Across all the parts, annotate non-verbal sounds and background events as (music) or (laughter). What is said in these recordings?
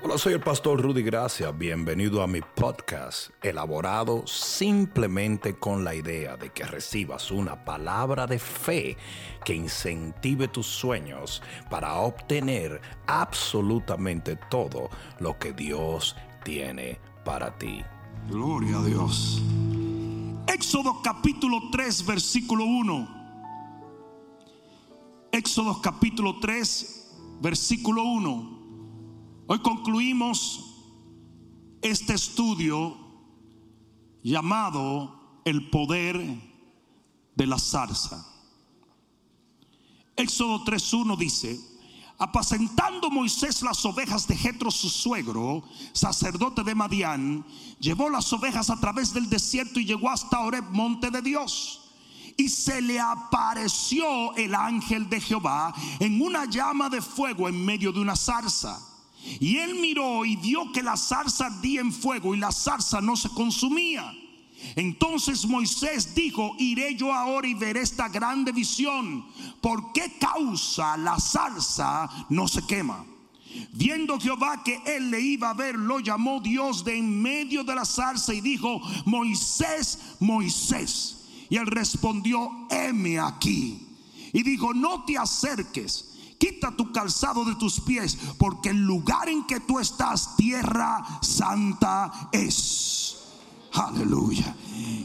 Hola, soy el pastor Rudy Gracia. Bienvenido a mi podcast, elaborado simplemente con la idea de que recibas una palabra de fe que incentive tus sueños para obtener absolutamente todo lo que Dios tiene para ti. Gloria a Dios. Éxodo capítulo 3, versículo 1. Éxodo capítulo 3, versículo 1. Hoy concluimos este estudio llamado el poder de la zarza. Éxodo 3.1 dice, apacentando Moisés las ovejas de Jetro su suegro, sacerdote de Madián, llevó las ovejas a través del desierto y llegó hasta Oreb, monte de Dios. Y se le apareció el ángel de Jehová en una llama de fuego en medio de una zarza. Y él miró y vio que la zarza ardía en fuego y la zarza no se consumía. Entonces Moisés dijo, iré yo ahora y veré esta grande visión. ¿Por qué causa la zarza no se quema? Viendo Jehová que él le iba a ver, lo llamó Dios de en medio de la zarza y dijo, Moisés, Moisés. Y él respondió, heme aquí. Y dijo, no te acerques quita tu calzado de tus pies, porque el lugar en que tú estás, tierra santa es. Aleluya.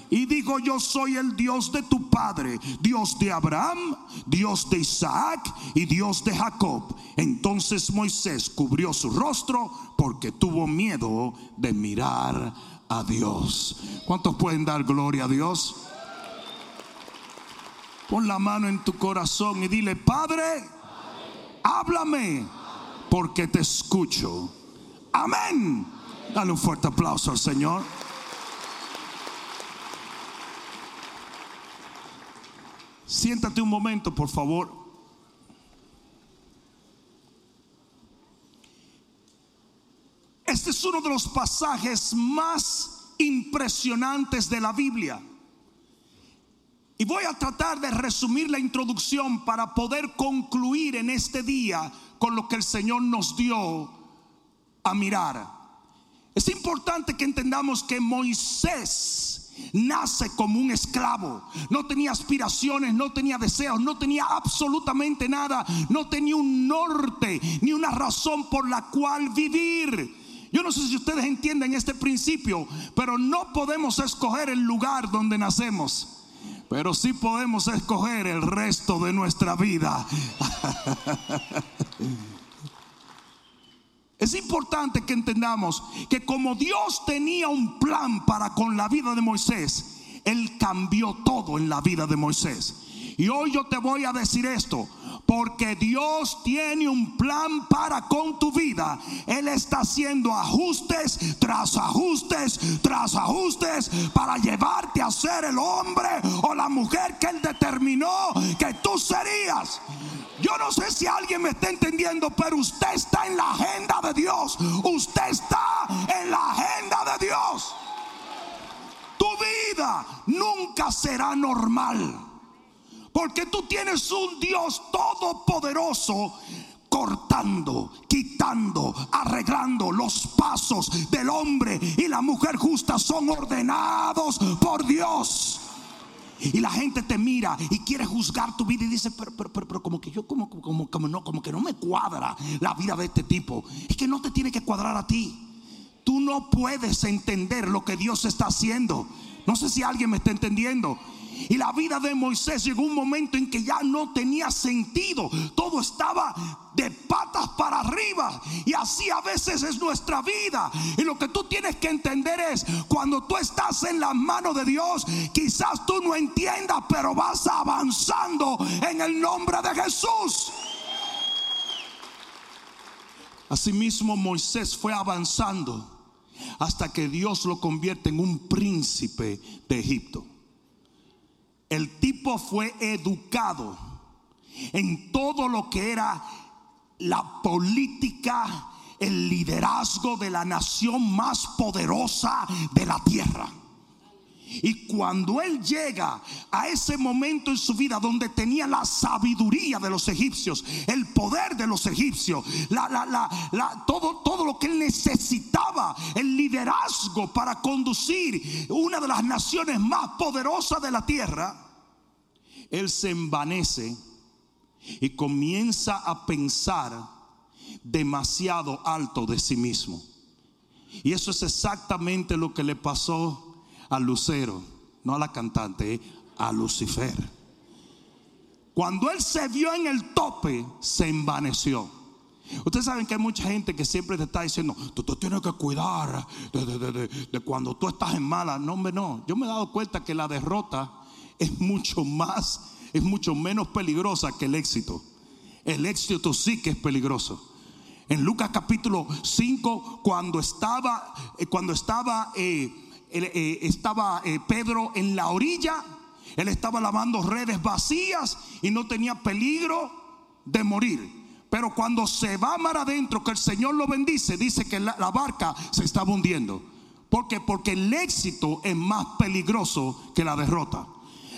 Y digo, yo soy el Dios de tu padre, Dios de Abraham, Dios de Isaac y Dios de Jacob. Entonces Moisés cubrió su rostro porque tuvo miedo de mirar a Dios. ¿Cuántos pueden dar gloria a Dios? Pon la mano en tu corazón y dile, Padre, háblame porque te escucho. Amén. Dale un fuerte aplauso al Señor. Siéntate un momento, por favor. Este es uno de los pasajes más impresionantes de la Biblia. Y voy a tratar de resumir la introducción para poder concluir en este día con lo que el Señor nos dio a mirar. Es importante que entendamos que Moisés nace como un esclavo. No tenía aspiraciones, no tenía deseos, no tenía absolutamente nada. No tenía un norte ni una razón por la cual vivir. Yo no sé si ustedes entienden este principio, pero no podemos escoger el lugar donde nacemos pero sí podemos escoger el resto de nuestra vida. Es importante que entendamos que como Dios tenía un plan para con la vida de Moisés, Él cambió todo en la vida de Moisés. Y hoy yo te voy a decir esto, porque Dios tiene un plan para con tu vida. Él está haciendo ajustes tras ajustes tras ajustes para llevarte a ser el hombre o la mujer que Él determinó que tú serías. Yo no sé si alguien me está entendiendo, pero usted está en la agenda de Dios. Usted está en la agenda de Dios. Tu vida nunca será normal. Porque tú tienes un Dios todopoderoso cortando, quitando, arreglando los pasos del hombre y la mujer justa son ordenados por Dios. Y la gente te mira y quiere juzgar tu vida y dice, pero, pero, pero, como que yo como, como, como, no, como que no me cuadra la vida de este tipo. Es que no te tiene que cuadrar a ti. Tú no puedes entender lo que Dios está haciendo. No sé si alguien me está entendiendo. Y la vida de Moisés llegó un momento en que ya no tenía sentido. Todo estaba de patas para arriba. Y así a veces es nuestra vida. Y lo que tú tienes que entender es, cuando tú estás en las manos de Dios, quizás tú no entiendas, pero vas avanzando en el nombre de Jesús. Asimismo Moisés fue avanzando hasta que Dios lo convierte en un príncipe de Egipto. El tipo fue educado en todo lo que era la política, el liderazgo de la nación más poderosa de la tierra. Y cuando él llega a ese momento en su vida donde tenía la sabiduría de los egipcios, el poder de los egipcios, todo, todo lo que él necesitaba, el liderazgo para conducir una de las naciones más poderosas de la tierra, él se envanece y comienza a pensar demasiado alto de sí mismo. Y eso es exactamente lo que le pasó a Lucero, no a la cantante, a Lucifer. Cuando él se vio en el tope, se envaneció. Ustedes saben que hay mucha gente que siempre te está diciendo, tú, tú tienes que cuidar de, cuando tú estás en mala. No, hombre, no. Yo me he dado cuenta que la derrota es mucho más, es mucho menos peligrosa que el éxito. El éxito sí que es peligroso. En Lucas capítulo 5, cuando estaba, eh, cuando estaba eh, eh, estaba Pedro en la orilla, él estaba lavando redes vacías y no tenía peligro de morir. Pero cuando se va mar adentro, que el Señor lo bendice, dice que la, barca se estaba hundiendo. ¿Por qué? Porque el éxito es más peligroso que la derrota.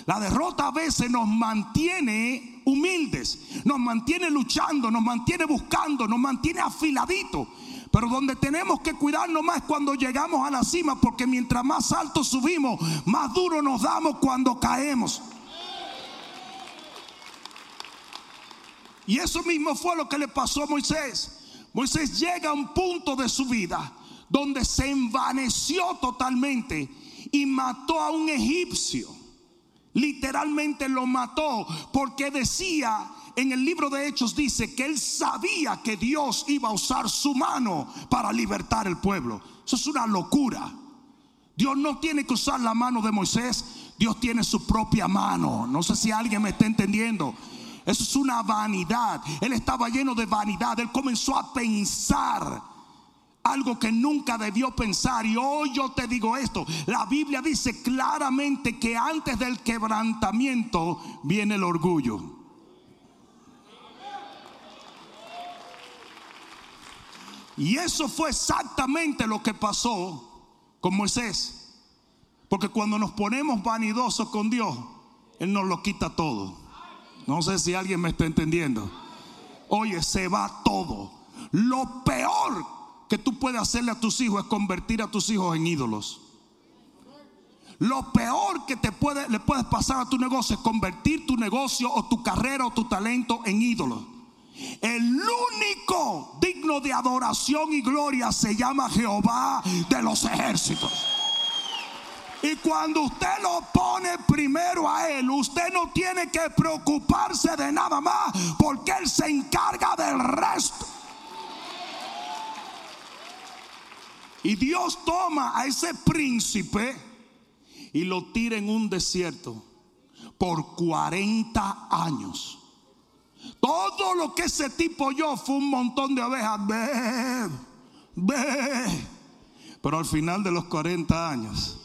La derrota a veces nos mantiene humildes, nos mantiene luchando, nos mantiene buscando, nos mantiene afiladitos. Pero donde tenemos que cuidarnos más cuando llegamos a la cima, porque mientras más alto subimos, más duro nos damos cuando caemos. Y eso mismo fue lo que le pasó a Moisés. Moisés llega a un punto de su vida donde se envaneció totalmente y mató a un egipcio. Literalmente lo mató porque decía en el libro de Hechos dice que él sabía que Dios iba a usar su mano para libertar el pueblo. Eso es una locura. Dios no tiene que usar la mano de Moisés, Dios tiene su propia mano. No sé si alguien me está entendiendo. Eso es una vanidad. Él estaba lleno de vanidad. Él comenzó a pensar algo que nunca debió pensar. Y hoy yo te digo esto. La Biblia dice claramente que antes del quebrantamiento viene el orgullo. Y eso fue exactamente lo que pasó con Moisés. Porque cuando nos ponemos vanidosos con Dios, Él nos lo quita todo. No sé si alguien me está entendiendo. Oye, se va todo. Lo peor que tú puedes hacerle a tus hijos es convertir a tus hijos en ídolos. Lo peor que te puede, le puedes pasar a tu negocio es convertir tu negocio o tu carrera o tu talento en ídolos. El único digno de adoración y gloria se llama Jehová de los ejércitos. Y cuando usted lo pone primero a Él, usted no tiene que preocuparse de nada más porque Él se encarga del resto. Y Dios toma a ese príncipe y lo tira en un desierto por 40 años. Todo lo que ese tipo yo fue un montón de ovejas. Ve, ve. Pero al final de los 40 años,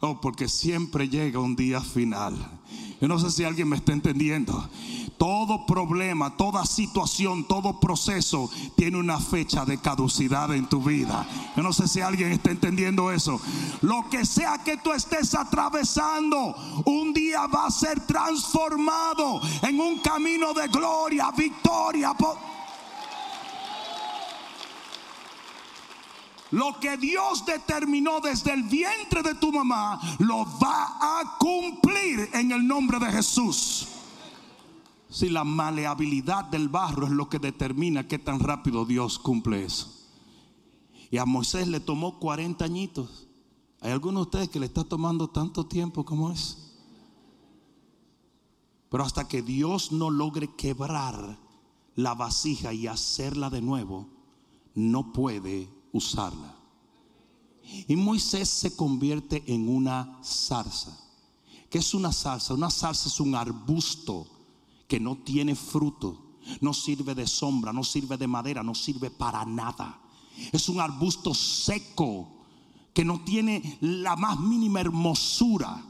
oh, porque siempre llega un día final. Yo no sé si alguien me está entendiendo. Todo problema, toda situación, todo proceso tiene una fecha de caducidad en tu vida. Yo no sé si alguien está entendiendo eso. Lo que sea que tú estés atravesando, un día va a ser transformado en un camino de gloria, victoria. Lo que Dios determinó desde el vientre de tu mamá, lo va a cumplir en el nombre de Jesús. Si la maleabilidad del barro es lo que determina qué tan rápido Dios cumple eso. Y a Moisés le tomó 40 añitos. ¿Hay alguno de ustedes que le está tomando tanto tiempo como es? Pero hasta que Dios no logre quebrar la vasija y hacerla de nuevo, no puede usarla. Y Moisés se convierte en una zarza. ¿Qué es una zarza? Una zarza es un arbusto que no tiene fruto, no sirve de sombra, no sirve de madera, no sirve para nada. Es un arbusto seco que no tiene la más mínima hermosura.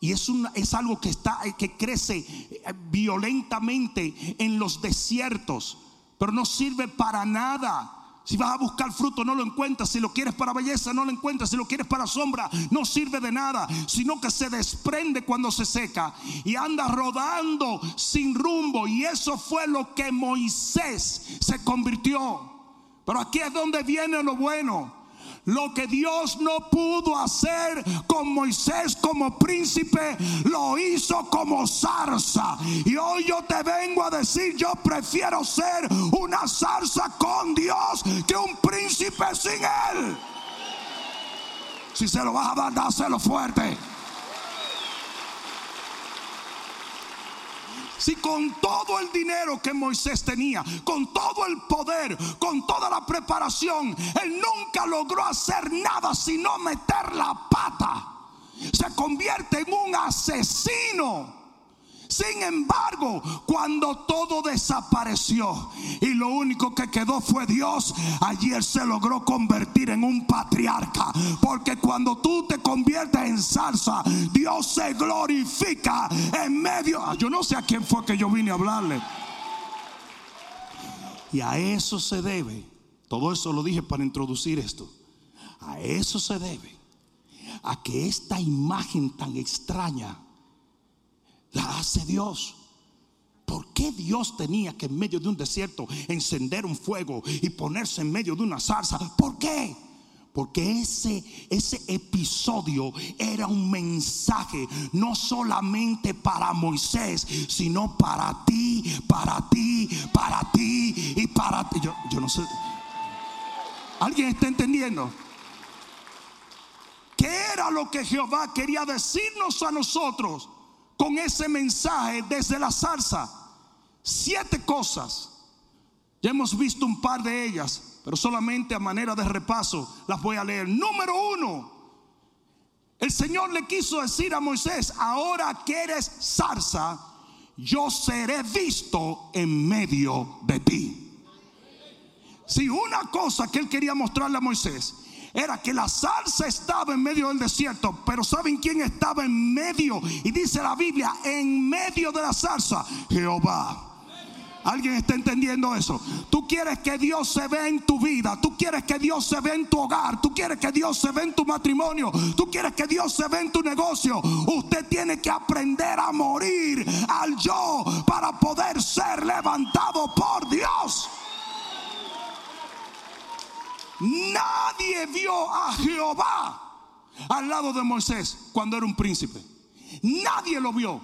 Y es, es algo que, está, que crece eh, violentamente en los desiertos, pero no sirve para nada Si vas a buscar fruto, no lo encuentras. Si lo quieres para belleza, no lo encuentras. Si lo quieres para sombra, no sirve de nada. Sino que se desprende cuando se seca y anda rodando sin rumbo. Y eso fue lo que Moisés se convirtió. Pero aquí es donde viene lo bueno. Lo que Dios no pudo hacer con Moisés como príncipe, lo hizo como zarza. Y hoy yo te vengo a decir, yo prefiero ser una zarza con Dios que un príncipe sin él. Si se lo vas a dar, dáselo fuerte. Si con todo el dinero que Moisés tenía, con todo el poder, con toda la preparación, él nunca logró hacer nada sino meter la pata, se convierte en un asesino sin embargo, cuando todo desapareció y lo único que quedó fue Dios, allí él se logró convertir en un patriarca. Porque cuando tú te conviertes en salsa, Dios se glorifica en medio. Ah, yo no sé a quién fue que yo vine a hablarle. Y a eso se debe. Todo eso lo dije para introducir esto. A eso se debe. A que esta imagen tan extraña la hace Dios. ¿Por qué Dios tenía que en medio de un desierto encender un fuego y ponerse en medio de una zarza? ¿Por qué? Porque ese, ese episodio era un mensaje no solamente para Moisés, sino para ti, para ti, para ti y para ti. Yo, yo no sé. ¿Alguien está entendiendo? ¿Qué era lo que Jehová quería decirnos a nosotros? Con ese mensaje desde la zarza. Siete cosas. Ya hemos visto un par de ellas, pero solamente a manera de repaso las voy a leer. Número uno, el Señor le quiso decir a Moisés, ahora que eres zarza, yo seré visto en medio de ti. Si una cosa que él quería mostrarle a Moisés era que la salsa estaba en medio del desierto, pero ¿saben quién estaba en medio? Y dice la Biblia, en medio de la salsa, Jehová. ¿Alguien está entendiendo eso? Tú quieres que Dios se vea en tu vida. Tú quieres que Dios se vea en tu hogar. Tú quieres que Dios se vea en tu matrimonio. Tú quieres que Dios se vea en tu negocio. Usted tiene que aprender a morir al yo para poder ser levantado por Dios. Nadie vio a Jehová al lado de Moisés cuando era un príncipe. Nadie lo vio.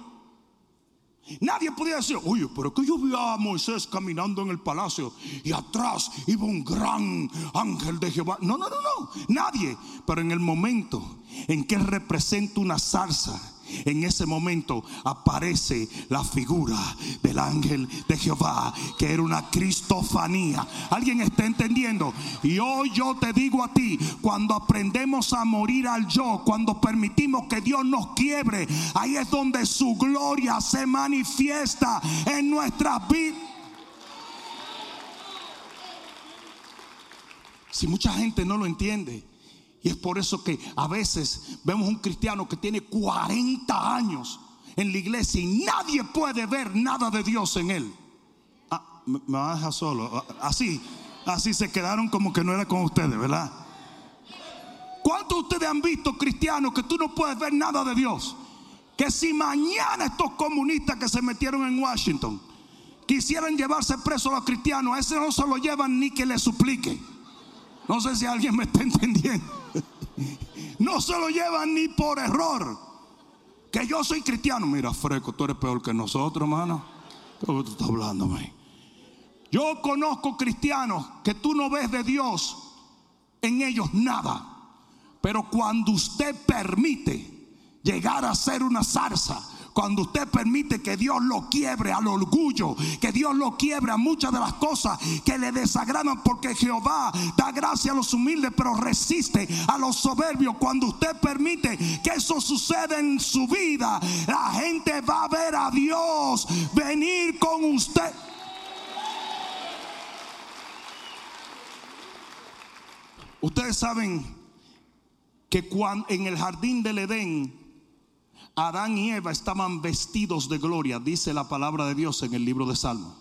Nadie podía decir, oye, pero que yo vi a Moisés caminando en el palacio y atrás iba un gran ángel de Jehová. No, no, no, no, nadie. Pero en el momento en que representa una zarza en ese momento aparece la figura del ángel de Jehová, que era una cristofanía. ¿Alguien está entendiendo? Y hoy yo te digo a ti, cuando aprendemos a morir al yo, cuando permitimos que Dios nos quiebre, ahí es donde su gloria se manifiesta en nuestras vidas. Si mucha gente no lo entiende, y es por eso que a veces vemos un cristiano que tiene 40 años en la iglesia y nadie puede ver nada de Dios en él. Ah, me va a dejar solo. Ah, así, así se quedaron como que no era con ustedes, ¿verdad? ¿Cuántos de ustedes han visto cristianos que tú no puedes ver nada de Dios? Que si mañana estos comunistas que se metieron en Washington quisieran llevarse presos a los cristianos, a ese no se lo llevan ni que le suplique. No sé si alguien me está entendiendo. (laughs) No se lo llevan ni por error. Que yo soy cristiano. Mira, Freco, tú eres peor que nosotros, hermano. ¿Qué tú estás hablando, Yo conozco cristianos que tú no ves de Dios en ellos nada. Pero cuando usted permite llegar a ser una zarza, cuando usted permite que Dios lo quiebre al orgullo, que Dios lo quiebre a muchas de las cosas que le desagradan, porque Jehová da gracia a los humildes, pero resiste a los soberbios. Cuando usted permite que eso suceda en su vida, la gente va a ver a Dios venir con usted. Ustedes saben que cuando en el jardín del Edén Adán y Eva estaban vestidos de gloria, dice la palabra de Dios en el libro de Salmo.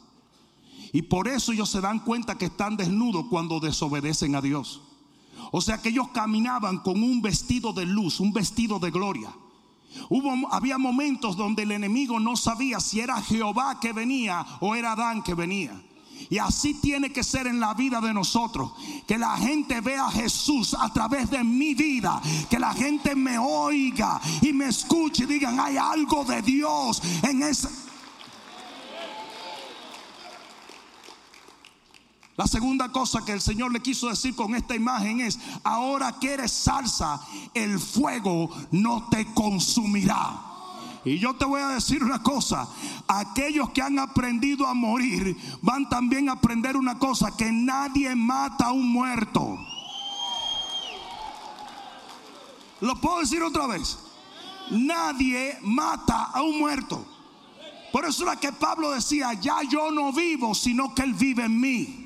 Y por eso ellos se dan cuenta que están desnudos cuando desobedecen a Dios. O sea que ellos caminaban con un vestido de luz, un vestido de gloria. Hubo, había momentos donde el enemigo no sabía si era Jehová que venía o era Adán que venía. Y así tiene que ser en la vida de nosotros. Que la gente vea a Jesús a través de mi vida. Que la gente me oiga y me escuche y digan, hay algo de Dios en ese... La segunda cosa que el Señor le quiso decir con esta imagen es, ahora que eres salsa, el fuego no te consumirá. Y yo te voy a decir una cosa, aquellos que han aprendido a morir van también a aprender una cosa, que nadie mata a un muerto. ¿Lo puedo decir otra vez? Nadie mata a un muerto. Por eso era que Pablo decía, ya yo no vivo, sino que Él vive en mí.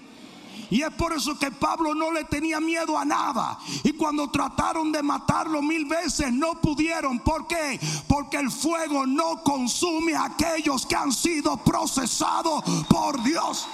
Y es por eso que Pablo no le tenía miedo a nada. Y cuando trataron de matarlo mil veces, no pudieron. ¿Por qué? Porque el fuego no consume a aquellos que han sido procesados por Dios.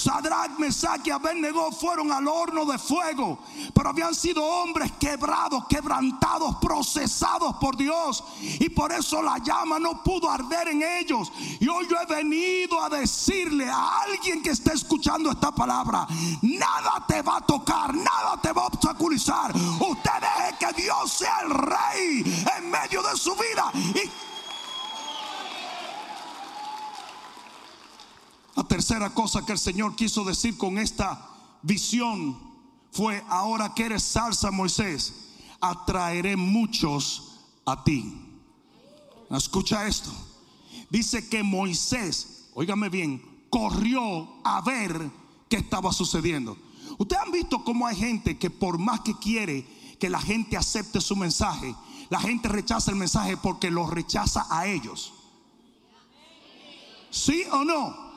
Sadrach, Mesach y Abednego fueron al horno de fuego, pero habían sido hombres quebrados, quebrantados, procesados por Dios, y por eso la llama no pudo arder en ellos. Y hoy yo he venido a decirle a alguien que esté escuchando esta palabra: nada te va a tocar, nada te va a obstaculizar. Usted deje que Dios sea el rey en medio de su vida. Y La tercera cosa que el Señor quiso decir con esta visión fue, ahora que eres salsa, Moisés, atraeré muchos a ti. Escucha esto. Dice que Moisés, óigame bien, corrió a ver qué estaba sucediendo. Ustedes han visto cómo hay gente que por más que quiere que la gente acepte su mensaje, la gente rechaza el mensaje porque lo rechaza a ellos. ¿Sí o no?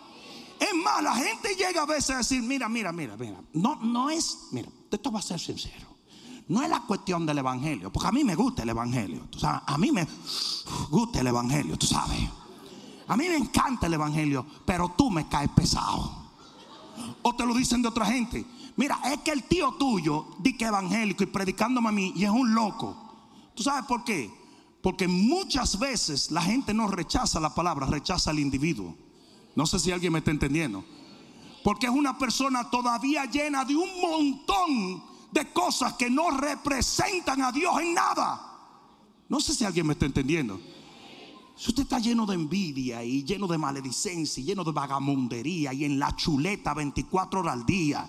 Es más, la gente llega a veces a decir, mira, mira, mira, mira, no, no es, mira, esto va a ser sincero. No es la cuestión del evangelio, porque a mí me gusta el evangelio. Tú sabes, a mí me gusta el evangelio, tú sabes. A mí me encanta el evangelio, pero tú me caes pesado. O te lo dicen de otra gente. Mira, es que el tío tuyo di que evangélico y predicándome a mí y es un loco. ¿Tú sabes por qué? Porque muchas veces la gente no rechaza la palabra, rechaza al individuo. No sé si alguien me está entendiendo. Porque es una persona todavía llena de un montón de cosas que no representan a Dios en nada. No sé si alguien me está entendiendo. Si usted está lleno de envidia y lleno de maledicencia y lleno de vagamundería y en la chuleta 24 horas al día,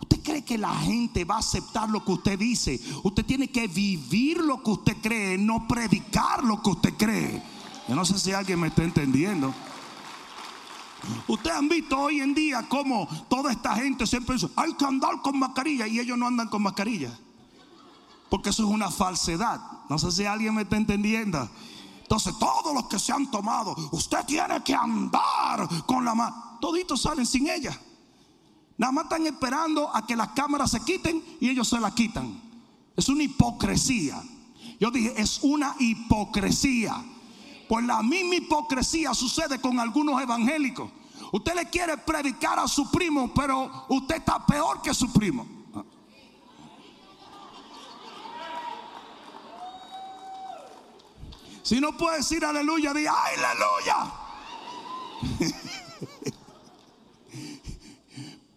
¿usted cree que la gente va a aceptar lo que usted dice? Usted tiene que vivir lo que usted cree, no predicar lo que usted cree. Yo no sé si alguien me está entendiendo. Ustedes han visto hoy en día cómo toda esta gente siempre dice, hay que andar con mascarilla y ellos no andan con mascarilla. Porque eso es una falsedad. No sé si alguien me está entendiendo. Entonces todos los que se han tomado, usted tiene que andar con la mano. Toditos salen sin ella. Nada más están esperando a que las cámaras se quiten y ellos se la quitan. Es una hipocresía. Yo dije, es una hipocresía. Pues la misma hipocresía sucede con algunos evangélicos. Usted le quiere predicar a su primo, pero usted está peor que su primo. Si no puede decir aleluya, di aleluya. (laughs)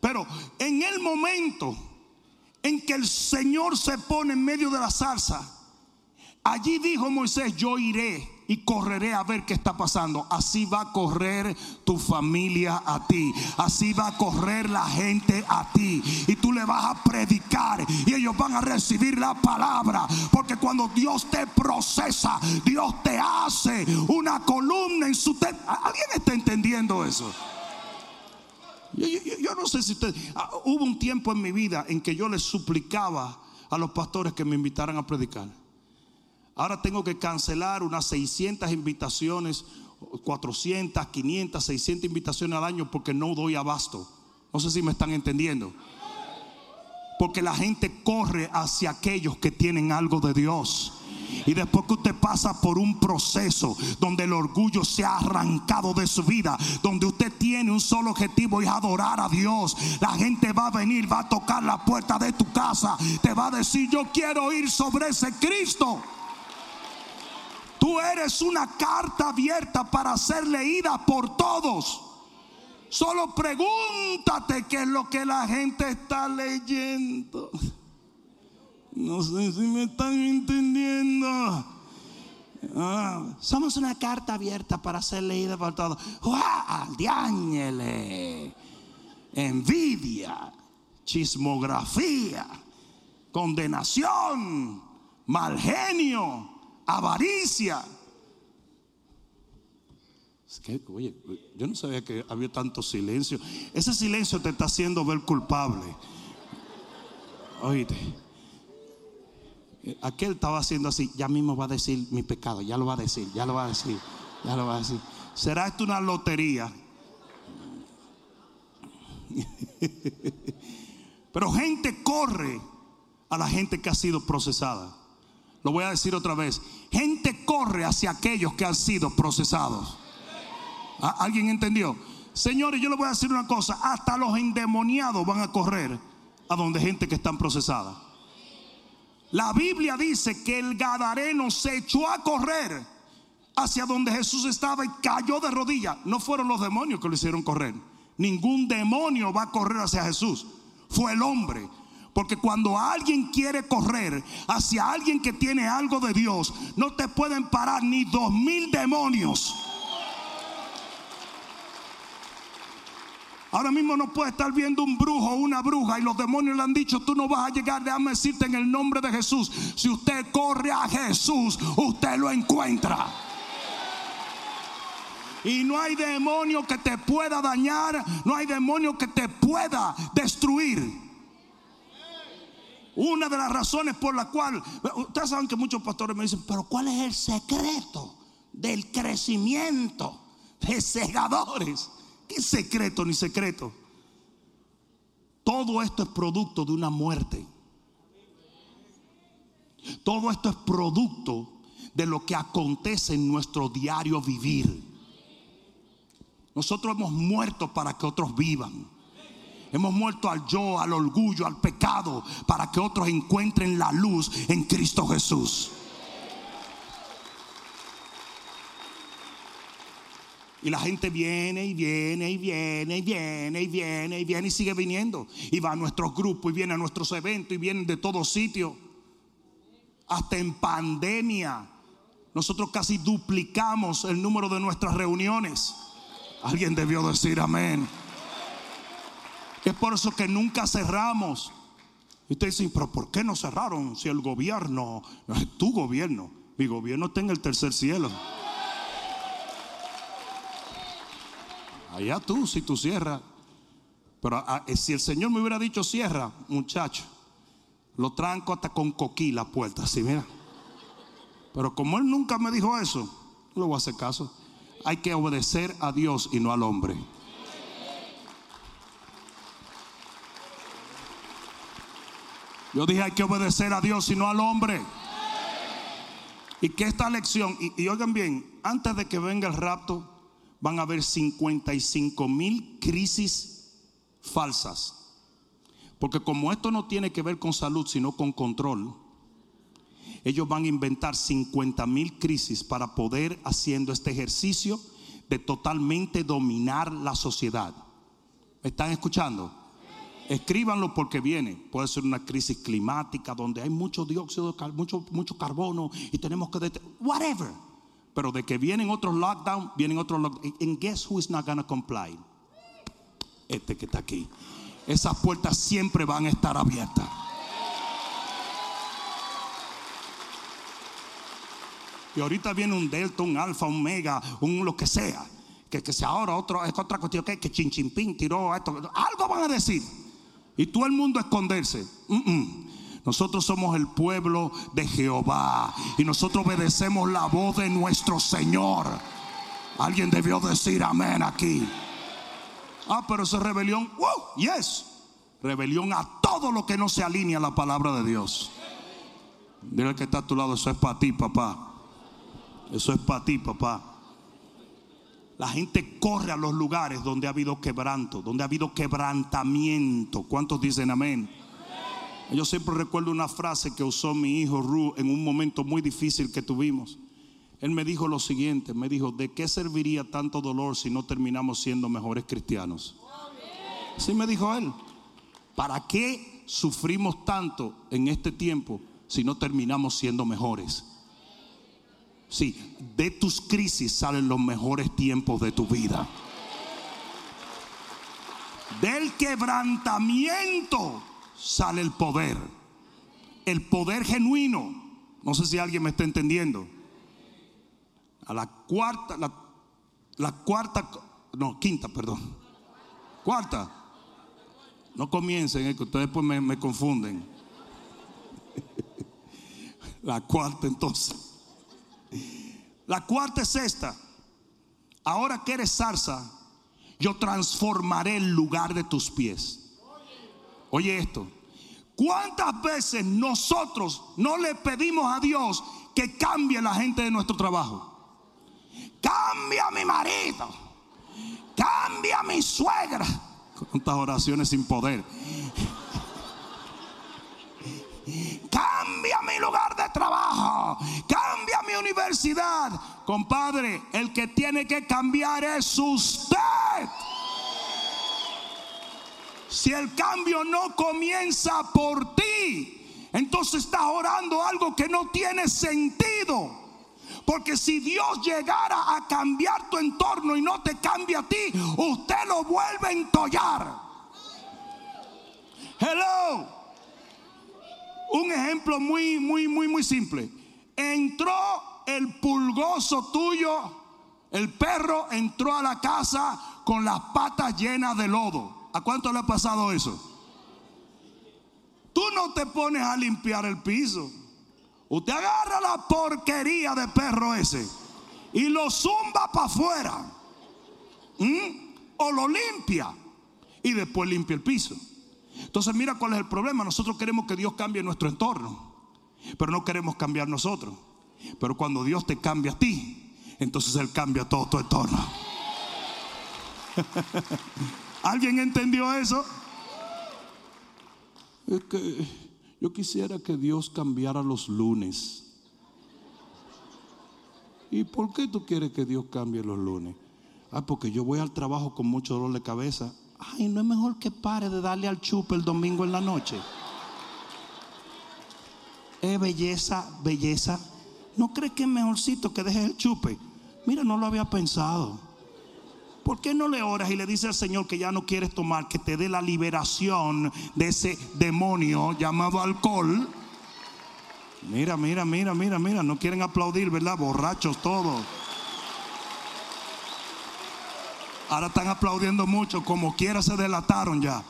Pero en el momento en que el Señor se pone en medio de la salsa, allí dijo Moisés, yo iré y correré a ver qué está pasando. Así va a correr tu familia a ti. Así va a correr la gente a ti. Y tú le vas a predicar y ellos van a recibir la palabra. Porque cuando Dios te procesa, Dios te hace una columna en su... ¿Alguien está entendiendo eso? Yo, no sé si usted... Ah, hubo un tiempo en mi vida en que yo les suplicaba a los pastores que me invitaran a predicar. Ahora tengo que cancelar unas 600 invitaciones, 400, 500, 600 invitaciones al año porque no doy abasto. No sé si me están entendiendo. Porque la gente corre hacia aquellos que tienen algo de Dios. Y después que usted pasa por un proceso donde el orgullo se ha arrancado de su vida, donde usted tiene un solo objetivo y es adorar a Dios, la gente va a venir, va a tocar la puerta de tu casa, te va a decir, yo quiero ir sobre ese Cristo. Tú eres una carta abierta para ser leída por todos. Solo pregúntate qué es lo que la gente está leyendo. No sé si me están entendiendo. Ah, somos una carta abierta para ser leída por todos. ¡Wow! ¡Diáñele! Envidia, chismografía, condenación, mal genio, avaricia. Es que, oye, yo no sabía que había tanto silencio. Ese silencio te está haciendo ver culpable. Oíste. Aquel estaba haciendo así, ya mismo va a decir mi pecado, ya lo va a decir, ya lo va a decir, ya lo va a decir. ¿Será esto una lotería? (laughs) Pero gente corre a la gente que ha sido procesada. Lo voy a decir otra vez. Gente corre hacia aquellos que han sido procesados. ¿Alguien entendió? Señores, yo le voy a decir una cosa. Hasta los endemoniados van a correr a donde gente que están procesada. La Biblia dice que el Gadareno se echó a correr hacia donde Jesús estaba y cayó de rodillas. No fueron los demonios que lo hicieron correr. Ningún demonio va a correr hacia Jesús. Fue el hombre. Porque cuando alguien quiere correr hacia alguien que tiene algo de Dios, no te pueden parar ni dos mil demonios. Ahora mismo no puede estar viendo un brujo o una bruja y los demonios le han dicho, tú no vas a llegar, déjame decirte en el nombre de Jesús. Si usted corre a Jesús, usted lo encuentra. Y no hay demonio que te pueda dañar, no hay demonio que te pueda destruir. Una de las razones por la cual, ustedes saben que muchos pastores me dicen, pero ¿cuál es el secreto del crecimiento de segadores? ¿Qué secreto ni secreto? Todo esto es producto de una muerte. Todo esto es producto de lo que acontece en nuestro diario vivir. Nosotros hemos muerto para que otros vivan. Hemos muerto al yo, al orgullo, al pecado, para que otros encuentren la luz en Cristo Jesús. Y la gente viene y viene y viene y viene y viene y viene y sigue viniendo. Y va a nuestros grupos y viene a nuestros eventos y vienen de todos sitios. Hasta en pandemia. Nosotros casi duplicamos el número de nuestras reuniones. Alguien debió decir amén. Es por eso que nunca cerramos. Y usted dice, pero ¿por qué no cerraron si el gobierno, tu gobierno? Mi gobierno está en el tercer cielo. Allá tú, si tú cierras. Pero ah, eh, si el Señor me hubiera dicho cierra, muchacho, lo tranco hasta con coquí la puerta, así mira. Pero como Él nunca me dijo eso, no le voy a hacer caso. Hay que obedecer a Dios y no al hombre. Yo dije hay que obedecer a Dios y no al hombre. Y que esta lección, y, oigan bien, antes de que venga el rapto, van a haber 55 mil crisis falsas. Porque como esto no tiene que ver con salud, sino con control, ellos van a inventar 50 mil crisis para poder haciendo este ejercicio de totalmente dominar la sociedad. ¿Me están escuchando? Escríbanlo porque viene. Puede ser una crisis climática donde hay mucho dióxido, mucho, mucho carbono y tenemos que... Whatever. Pero de que vienen otros lockdown, vienen otros lockdown. And guess who is not gonna comply? Este que está aquí. Esas puertas siempre van a estar abiertas. Y ahorita viene un delta, un alfa, un mega, un lo que sea. Que, que sea ahora otro, es otra cuestión que, que chinchimpín tiró esto. Algo van a decir. Y todo el mundo esconderse. Nosotros somos el pueblo de Jehová y nosotros obedecemos la voz de nuestro Señor. Alguien debió decir amén aquí. Ah, pero esa rebelión, wow, yes. Rebelión a todo lo que no se alinea a la palabra de Dios. Dile que está a tu lado, eso es para ti, papá. Eso es para ti, papá. La gente corre a los lugares donde ha habido quebranto, donde ha habido quebrantamiento. ¿Cuántos dicen amén? Yo siempre recuerdo una frase que usó mi hijo Ru en un momento muy difícil que tuvimos. Él me dijo lo siguiente, me dijo, ¿de qué serviría tanto dolor si no terminamos siendo mejores cristianos? Sí me dijo él, ¿para qué sufrimos tanto en este tiempo si no terminamos siendo mejores? Sí, de tus crisis salen los mejores tiempos de tu vida. Del quebrantamiento sale el poder. El poder genuino. No sé si alguien me está entendiendo. A la cuarta, la, cuarta, no, quinta, perdón. Cuarta. No comiencen, eh, que ustedes después me, me confunden. (laughs) La cuarta entonces. La cuarta es esta. Ahora que eres zarza, yo transformaré el lugar de tus pies. Oye esto. ¿Cuántas veces nosotros no le pedimos a Dios que cambie la gente de nuestro trabajo? Cambia a mi marido. Cambia a mi suegra. Cuántas oraciones sin poder. Cambia mi lugar trabajo. Cambia mi universidad. Compadre, el que tiene que cambiar es usted. Si el cambio no comienza por ti, entonces estás orando algo que no tiene sentido. Porque si Dios llegara a cambiar tu entorno y no te cambia a ti, usted lo vuelve a entollar. Hello. Un ejemplo muy, muy, muy, muy simple. Entró el pulgoso tuyo, el perro entró a la casa con las patas llenas de lodo. ¿A cuánto le ha pasado eso? Tú no te pones a limpiar el piso. Usted agarra la porquería de perro ese y lo zumba para afuera. O lo limpia y después limpia el piso. Entonces mira cuál es el problema. Nosotros queremos que Dios cambie nuestro entorno, pero no queremos cambiar nosotros. Pero cuando Dios te cambia a ti, entonces Él cambia todo tu entorno. (laughs) ¿Alguien entendió eso? Es que yo quisiera que Dios cambiara los lunes. ¿Y por qué tú quieres que Dios cambie los lunes? Ah, porque yo voy al trabajo con mucho dolor de cabeza Ay, no es mejor que pare de darle al chupe el domingo en la noche. Es belleza, belleza. ¿No crees que es mejorcito que dejes el chupe? Mira, no lo había pensado. ¿Por qué no le oras y le dices al Señor que ya no quieres tomar, que te dé la liberación de ese demonio llamado alcohol? Mira, mira, mira, mira, mira, no quieren aplaudir, ¿verdad? Borrachos todos. Ahora están aplaudiendo mucho, como quiera se delataron ya.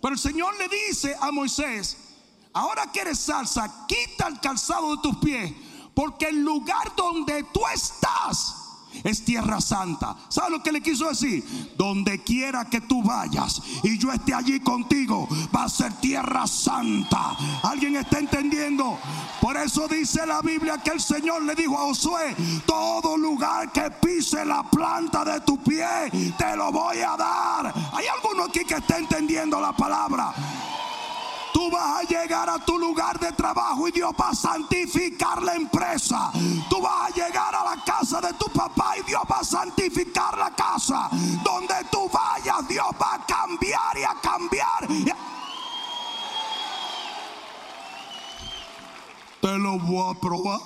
Pero el Señor le dice a Moisés, ahora que eres salsa, quita el calzado de tus pies, porque el lugar donde tú estás es tierra santa. ¿Sabe lo que le quiso decir? Donde quiera que tú vayas y yo esté allí contigo, va a ser tierra santa. ¿Alguien está entendiendo? Por eso dice la Biblia que el Señor le dijo a Josué, todo lugar que pise la planta de tu pie, te lo voy a dar. ¿Hay alguno aquí que está entendiendo la palabra? Tú vas a llegar a tu lugar de trabajo y Dios va a santificar la empresa. Tú vas a llegar a la casa de tu papá y Dios va a santificar la casa. Donde tú vayas, Dios va a cambiar y a cambiar. Te lo voy a probar.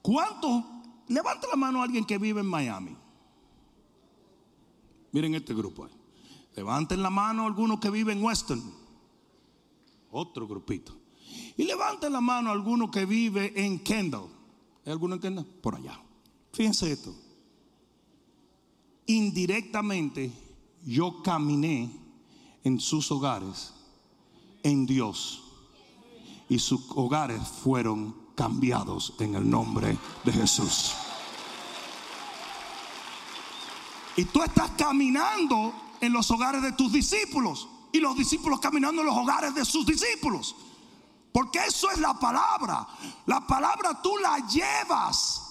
¿Cuánto? Levanta la mano a alguien que vive en Miami. Miren este grupo ahí. Levanten la mano algunos que viven en Western. Otro grupito. Y levanten la mano algunos que vive en Kendall. ¿Hay alguno en Kendall? Por allá. Fíjense esto. Indirectamente yo caminé en sus hogares en Dios. Y sus hogares fueron cambiados en el nombre de Jesús. Y tú estás caminando en los hogares de tus discípulos y los discípulos caminando en los hogares de sus discípulos. Porque eso es la palabra. La palabra tú la llevas.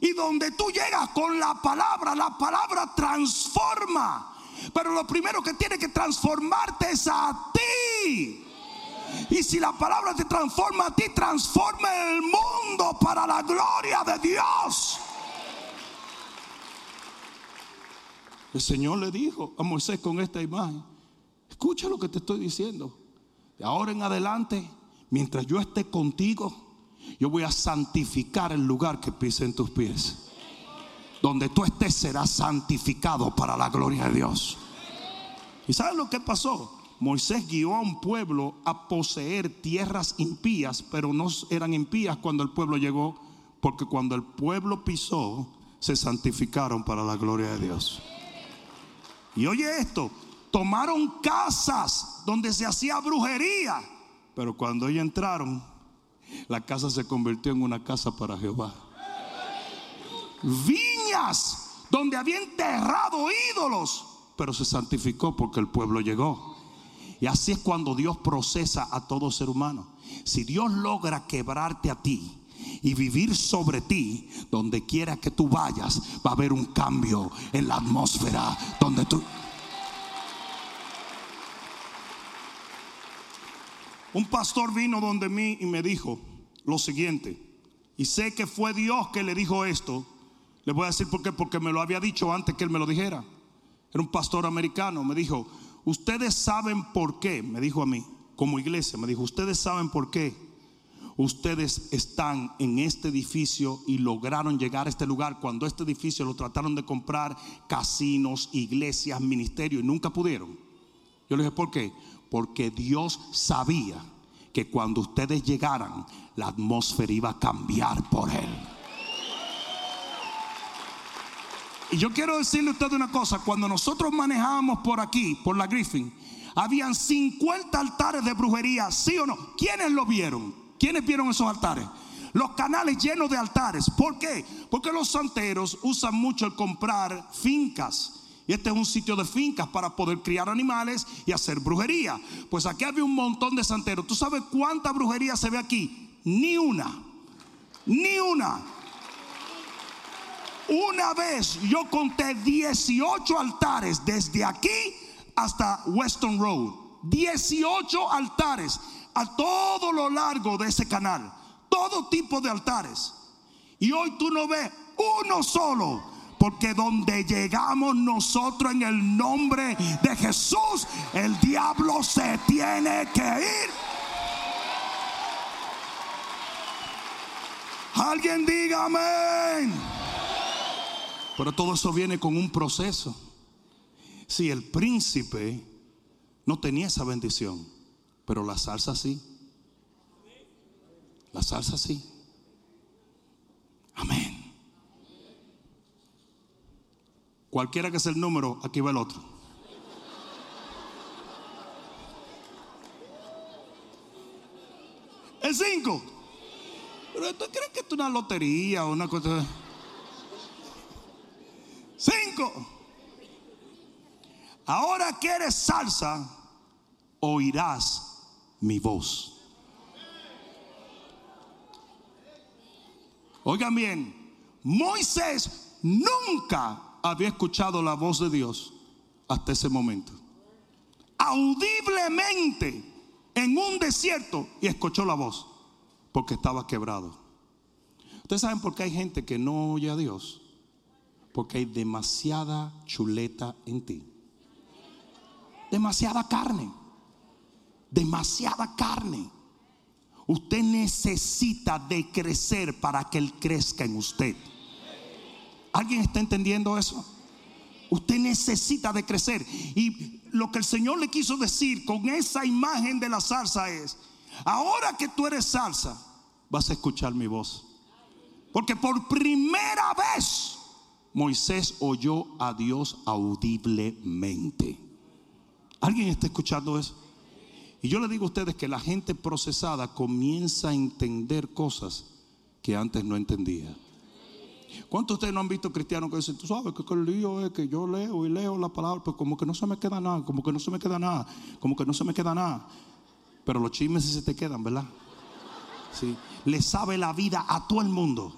Y donde tú llegas con la palabra, la palabra transforma. Pero lo primero que tiene que transformarte es a ti. Y si la palabra te transforma a ti, transforma el mundo para la gloria de Dios. El Señor le dijo a Moisés con esta imagen, escucha lo que te estoy diciendo. De ahora en adelante, mientras yo esté contigo, yo voy a santificar el lugar que pisen tus pies. Donde tú estés serás santificado para la gloria de Dios. ¿Y sabes lo que pasó? Moisés guió a un pueblo a poseer tierras impías, pero no eran impías cuando el pueblo llegó, porque cuando el pueblo pisó, se santificaron para la gloria de Dios. Y oye esto, tomaron casas donde se hacía brujería, pero cuando ellos entraron, la casa se convirtió en una casa para Jehová. Viñas donde había enterrado ídolos, pero se santificó porque el pueblo llegó. Y así es cuando Dios procesa a todo ser humano. Si Dios logra quebrarte a ti y vivir sobre ti, donde quiera que tú vayas, va a haber un cambio en la atmósfera donde tú... Un pastor vino donde mí y me dijo lo siguiente, y sé que fue Dios que le dijo esto. Le voy a decir por qué, porque me lo había dicho antes que él me lo dijera. Era un pastor americano, me dijo, ustedes saben por qué, me dijo a mí, como iglesia, me dijo, ustedes saben por qué ustedes están en este edificio y lograron llegar a este lugar cuando este edificio lo trataron de comprar casinos, iglesias, ministerios y nunca pudieron. Yo le dije, ¿por qué? Porque Dios sabía que cuando ustedes llegaran, la atmósfera iba a cambiar por Él. Y yo quiero decirle a usted una cosa, cuando nosotros manejábamos por aquí, por la Griffin, habían 50 altares de brujería, ¿sí o no? ¿Quiénes lo vieron? ¿Quiénes vieron esos altares? Los canales llenos de altares. ¿Por qué? Porque los santeros usan mucho el comprar fincas. Y este es un sitio de fincas para poder criar animales y hacer brujería. Pues aquí había un montón de santeros. ¿Tú sabes cuánta brujería se ve aquí? Ni una. Ni una. Una vez yo conté 18 altares desde aquí hasta Western Road. 18 altares a todo lo largo de ese canal. Todo tipo de altares. Y hoy tú no ves uno solo. Porque donde llegamos nosotros en el nombre de Jesús, el diablo se tiene que ir. Alguien diga amén. Pero todo eso viene con un proceso. Si el príncipe no tenía esa bendición, pero la salsa sí. La salsa sí. Amén. Cualquiera que sea el número, aquí va el otro. El 5. Pero tú crees que es una lotería o una cosa. Cinco. Ahora que eres salsa, oirás mi voz. Oigan bien, Moisés nunca había escuchado la voz de Dios hasta ese momento. Audiblemente en un desierto y escuchó la voz porque estaba quebrado. Ustedes saben por qué hay gente que no oye a Dios porque hay demasiada chuleta en ti. Demasiada carne. Demasiada carne. Usted necesita de crecer para que Él crezca en usted. ¿Alguien está entendiendo eso? Usted necesita de crecer. Y lo que el Señor le quiso decir con esa imagen de la salsa es, ahora que tú eres salsa, vas a escuchar mi voz. Porque por primera vez Moisés oyó a Dios audiblemente. ¿Alguien está escuchando eso? Y yo le digo a ustedes que la gente procesada comienza a entender cosas que antes no entendía. ¿Cuántos de ustedes no han visto cristianos que dicen, tú sabes que el lío es que yo leo y leo la palabra, pues como que no se me queda nada, como que no se me queda nada, como que no se me queda nada. Pero los chismes se te quedan, ¿verdad? Sí. Le sabe la vida a todo el mundo.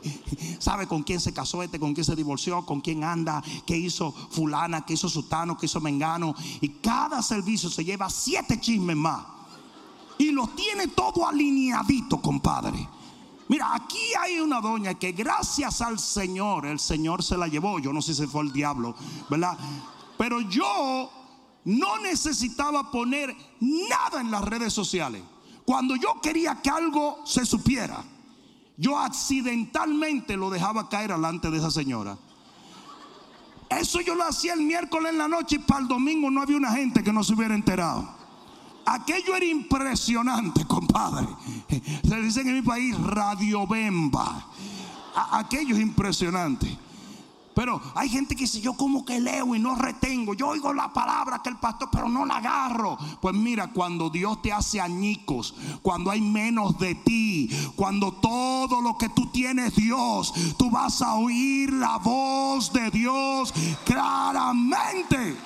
(laughs) Sabe con quién se casó este, con quién se divorció, con quién anda, qué hizo fulana, qué hizo sutano, qué hizo mengano. Y cada servicio se lleva siete chismes más. Y los tiene todo alineadito, compadre. Mira, aquí hay una doña que gracias al Señor, el Señor se la llevó. Yo no sé si fue el diablo, ¿verdad? Pero yo no necesitaba poner nada en las redes sociales. Cuando yo quería que algo se supiera, yo accidentalmente lo dejaba caer delante de esa señora. Eso yo lo hacía el miércoles en la noche y para el domingo no había una gente que no se hubiera enterado. Aquello era impresionante, compadre. Se dice en mi país Radio Bemba. Aquello es impresionante. Pero hay gente que dice, yo como que leo y no retengo. Yo oigo la palabra que el pastor, pero no la agarro. Pues mira, cuando Dios te hace añicos, cuando hay menos de ti, cuando todo lo que tú tienes Dios, tú vas a oír la voz de Dios claramente.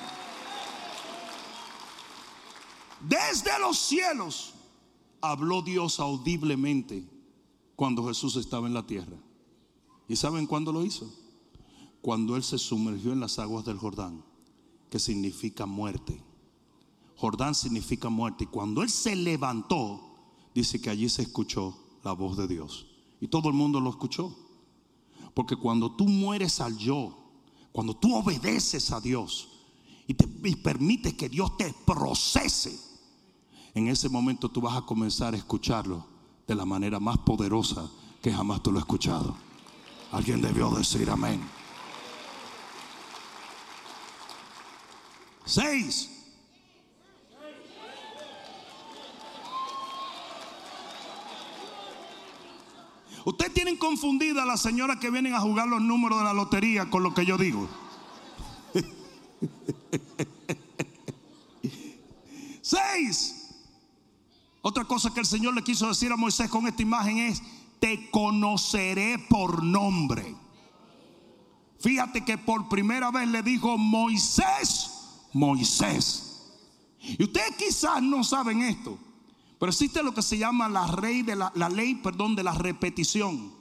Desde los cielos habló Dios audiblemente cuando Jesús estaba en la tierra. ¿Y saben cuándo lo hizo? Cuando Él se sumergió en las aguas del Jordán, que significa muerte. Jordán significa muerte. Y cuando Él se levantó, dice que allí se escuchó la voz de Dios. Y todo el mundo lo escuchó. Porque cuando tú mueres al yo, cuando tú obedeces a Dios y, te, y permites que Dios te procese, en ese momento tú vas a comenzar a escucharlo de la manera más poderosa que jamás tú lo has escuchado. Alguien debió decir amén. Seis. Ustedes tienen confundida a las señoras que vienen a jugar los números de la lotería con lo que yo digo. (laughs) Seis. Otra cosa que el Señor le quiso decir a Moisés con esta imagen es, te conoceré por nombre. Fíjate que por primera vez le dijo Moisés, Moisés. Y ustedes quizás no saben esto, pero existe lo que se llama la, de la, la ley perdón, de la repetición.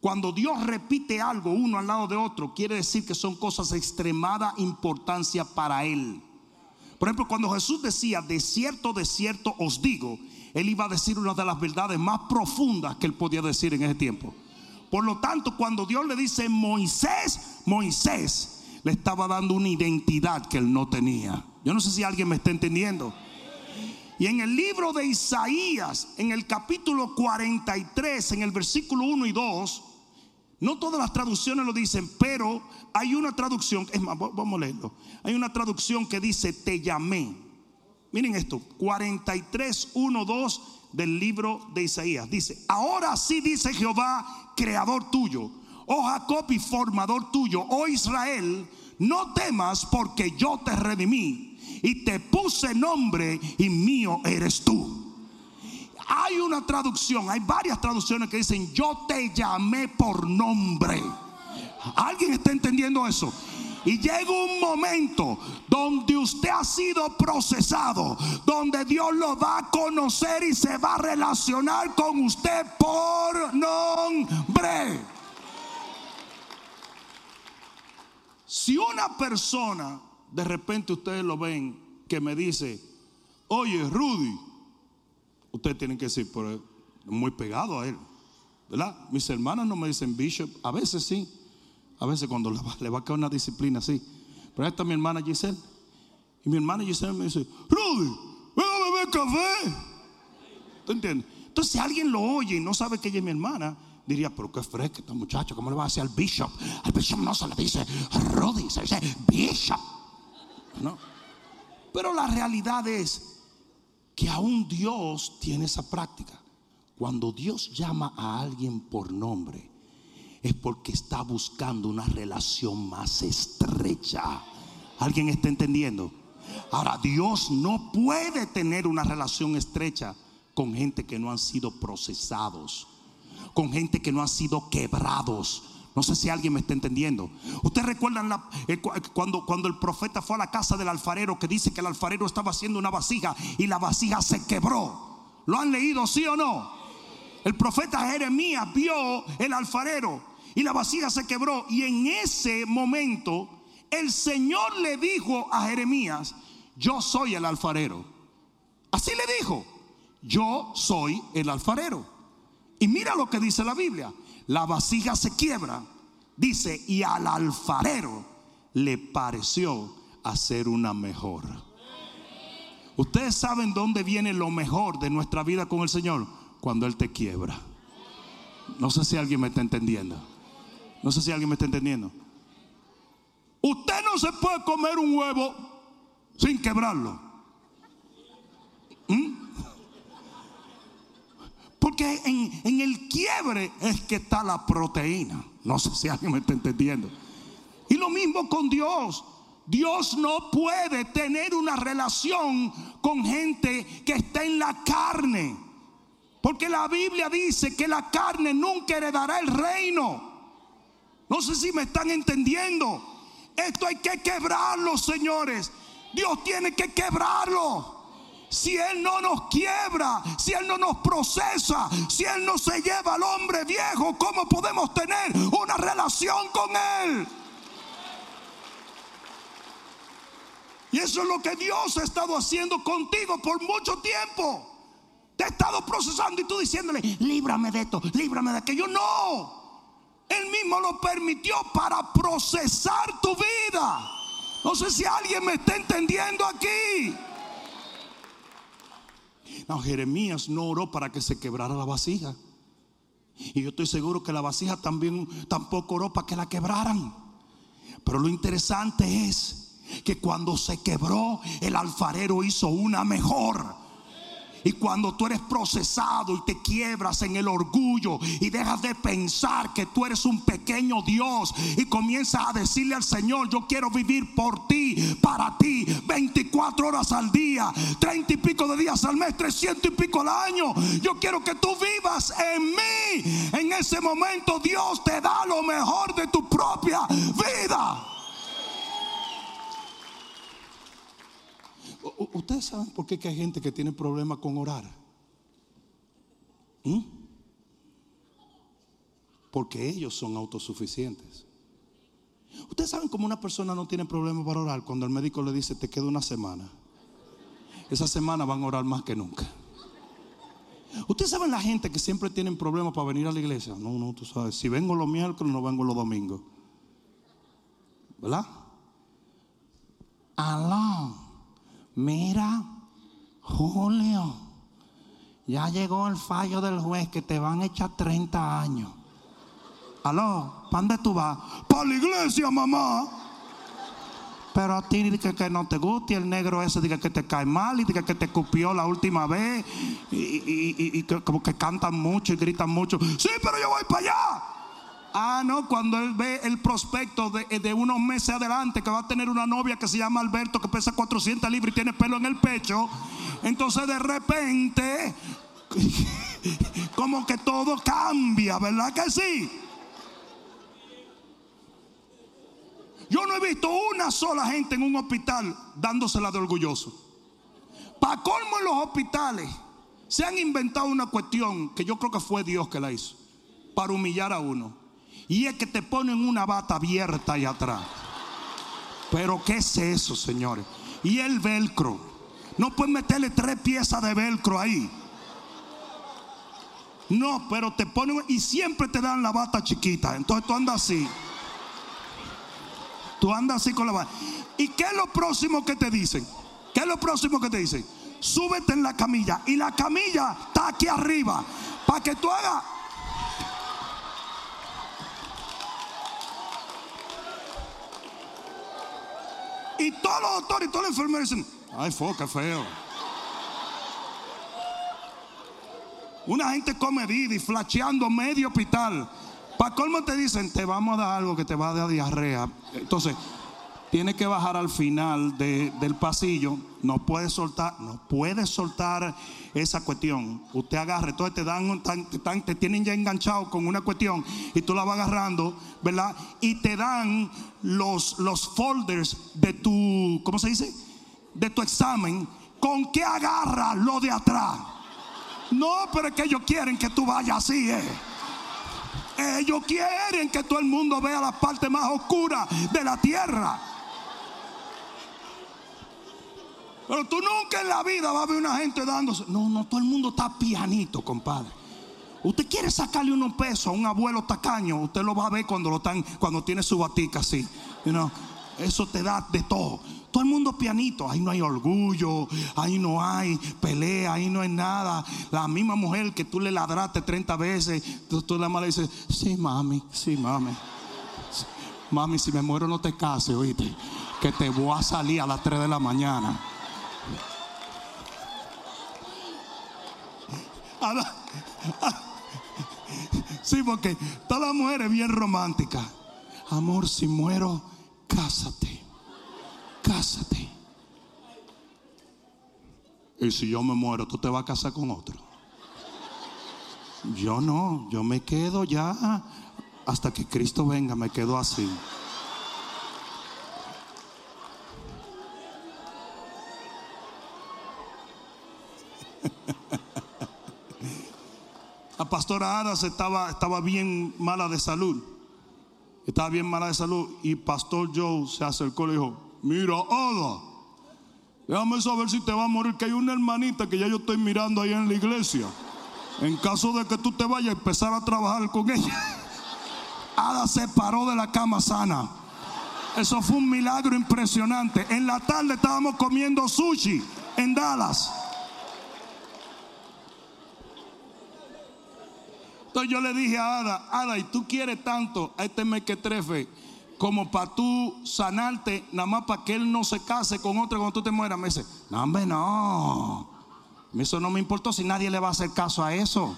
Cuando Dios repite algo uno al lado de otro, quiere decir que son cosas de extremada importancia para Él. Por ejemplo, cuando Jesús decía, de cierto, de cierto os digo, Él iba a decir una de las verdades más profundas que Él podía decir en ese tiempo. Por lo tanto, cuando Dios le dice Moisés, Moisés, le estaba dando una identidad que Él no tenía. Yo no sé si alguien me está entendiendo. Y en el libro de Isaías, en el capítulo 43, en el versículo 1 y 2, no todas las traducciones lo dicen, pero hay una traducción, es más, vamos a leerlo. Hay una traducción que dice, te llamé. Miren esto, 43, 1, 2 del libro de Isaías. Dice, ahora sí dice Jehová, creador tuyo, oh Jacob y formador tuyo, oh Israel, no temas porque yo te redimí y te puse nombre y mío eres tú. Hay una traducción, hay varias traducciones que dicen, yo te llamé por nombre. ¿Alguien está entendiendo eso? Y llega un momento donde usted ha sido procesado, donde Dios lo va a conocer y se va a relacionar con usted por nombre. Si una persona, de repente ustedes lo ven, que me dice, oye Rudy, ustedes tienen que decir, pero muy pegado a él. ¿Verdad? Mis hermanas no me dicen bishop, a veces sí, a veces cuando le va, a caer una disciplina sí. Pero ahí está mi hermana Giselle. Y mi hermana Giselle me dice, Rudy, ven a beber café. ¿Tú entiendes? Entonces, si alguien lo oye y no sabe que ella es mi hermana, diría, pero qué fresca esta muchacha, ¿cómo le va a decir al bishop? Al bishop no se le dice Rudy, se dice bishop. ¿No? Pero la realidad es que aún Dios tiene esa práctica. Cuando Dios llama a alguien por nombre, es porque está buscando una relación más estrecha. ¿Alguien está entendiendo? Ahora, Dios no puede tener una relación estrecha con gente que no han sido procesados, con gente que no han sido quebrados. No sé si alguien me está entendiendo. Ustedes recuerdan la, eh, cuando, cuando el profeta fue a la casa del alfarero que dice que el alfarero estaba haciendo una vasija y la vasija se quebró. ¿Lo han leído, sí o no? El profeta Jeremías vio el alfarero y la vasija se quebró. Y en ese momento el Señor le dijo a Jeremías, yo soy el alfarero. Así le dijo, yo soy el alfarero. Y mira lo que dice la Biblia la vasija se quiebra, dice, y al alfarero le pareció hacer una mejor. Ustedes saben dónde viene lo mejor de nuestra vida con el Señor, cuando Él te quiebra. No sé si alguien me está entendiendo. No sé si alguien me está entendiendo. Usted no se puede comer un huevo sin quebrarlo. ¿Mm? Porque en, el quiebre es que está la proteína. No sé si alguien me está entendiendo. Y lo mismo con Dios. Dios no puede tener una relación con gente que está en la carne. Porque la Biblia dice que la carne nunca heredará el reino. No sé si me están entendiendo. Esto hay que quebrarlo, señores. Dios tiene que quebrarlo si Él no nos quiebra, si Él no nos procesa, si Él no se lleva al hombre viejo, ¿cómo podemos tener una relación con Él? Y eso es lo que Dios ha estado haciendo contigo por mucho tiempo. Te ha estado procesando y tú diciéndole, líbrame de esto, líbrame de aquello. No. Él mismo lo permitió para procesar tu vida. No sé si alguien me está entendiendo aquí. No, Jeremías no oró para que se quebrara la vasija. Y yo estoy seguro que la vasija también tampoco oró para que la quebraran. Pero lo interesante es que cuando se quebró, el alfarero hizo una mejor. Y cuando tú eres procesado y te quiebras en el orgullo y dejas de pensar que tú eres un pequeño Dios y comienzas a decirle al Señor, yo quiero vivir por ti, para ti, 24 horas al día, 30 y pico de días al mes, 300 y pico al año. Yo quiero que tú vivas en mí. En ese momento Dios te da lo mejor de tu propia vida. Ustedes saben por qué hay gente que tiene problemas con orar. ¿Mm? Porque ellos son autosuficientes. Ustedes saben cómo una persona no tiene problemas para orar cuando el médico le dice te queda una semana. Esa semana van a orar más que nunca. Ustedes saben la gente que siempre tienen problemas para venir a la iglesia. No, no, tú sabes. Si vengo los miércoles, no vengo los domingos. ¿Verdad? Alá. Mira, Julio, ya llegó el fallo del juez que te van a echar 30 años. Aló, ¿para dónde tú vas? Para la iglesia, mamá. Pero a ti dice que no te gusta y el negro ese dice que te cae mal y dice que te cupió la última vez y, y como que cantan mucho y gritan mucho. Sí, pero yo voy para allá. Ah, no, cuando él ve el prospecto de, unos meses adelante que va a tener una novia que se llama Alberto que pesa 400 libras y tiene pelo en el pecho, entonces de repente, (laughs) como que todo cambia, ¿verdad que sí? Yo no he visto una sola gente en un hospital dándosela de orgulloso. Para colmo en los hospitales se han inventado una cuestión que yo creo que fue Dios que la hizo, para humillar a uno. Y es que te ponen una bata abierta ahí atrás. Pero ¿qué es eso, señores? Y el velcro. No puedes meterle tres piezas de velcro ahí. No, pero te ponen y siempre te dan la bata chiquita. Entonces tú andas así. Tú andas así con la bata. ¿Y qué es lo próximo que te dicen? ¿Qué es lo próximo que te dicen? Súbete en la camilla. Y la camilla está aquí arriba. Para que tú hagas Y todos los doctores y todos los enfermeros dicen, ay, foca, feo. Una gente comedida y flacheando medio hospital. Para colmo te dicen, te vamos a dar algo que te va a dar diarrea. Entonces, tiene que bajar al final de- del pasillo. No puede soltar, no puede soltar esa cuestión. Usted agarre, entonces te dan, te, te tienen ya enganchado con una cuestión y tú la vas agarrando, ¿verdad? Y te dan los, los folders de tu, ¿cómo se dice? De tu examen. ¿Con qué agarra lo de atrás? No, pero es que ellos quieren que tú vayas así, ¿eh? Ellos quieren que todo el mundo vea la parte más oscura de la tierra. Pero tú nunca en la vida vas a ver una gente dándose. No, no, todo el mundo está pianito, compadre. Usted quiere sacarle unos pesos a un abuelo tacaño, usted lo va a ver cuando lo están, cuando tiene su batica así. You eso te da de todo. Todo el mundo pianito, ahí no hay orgullo, ahí no hay pelea, ahí no hay nada. La misma mujer que tú le ladraste 30 veces, tú, tú la le dices, sí, mami, sí, mami. Mami, si me muero no te cases, oíste. Que te voy a salir a las 3 de la mañana. Sí, porque todas las mujeres bien románticas. Amor, si muero, cásate. Cásate. Y si yo me muero, tú te vas a casar con otro. Yo no, yo me quedo ya hasta que Cristo venga, me quedo así. (laughs) La pastora Adas estaba, estaba bien mala de salud. Estaba bien mala de salud. Y Pastor Joe se acercó y le dijo: Mira, Ada, déjame saber si te va a morir. Que hay una hermanita que ya yo estoy mirando ahí en la iglesia. En caso de que tú te vayas a empezar a trabajar con ella. (laughs) Ada se paró de la cama sana. Eso fue un milagro impresionante. En la tarde estábamos comiendo sushi en Dallas. Entonces yo le dije a Ada, Ada, y tú quieres tanto a este mequetrefe como para tú sanarte, nada más para que él no se case con otro cuando tú te mueras. Me dice, no, hombre, no. Eso no me importó si nadie le va a hacer caso a eso.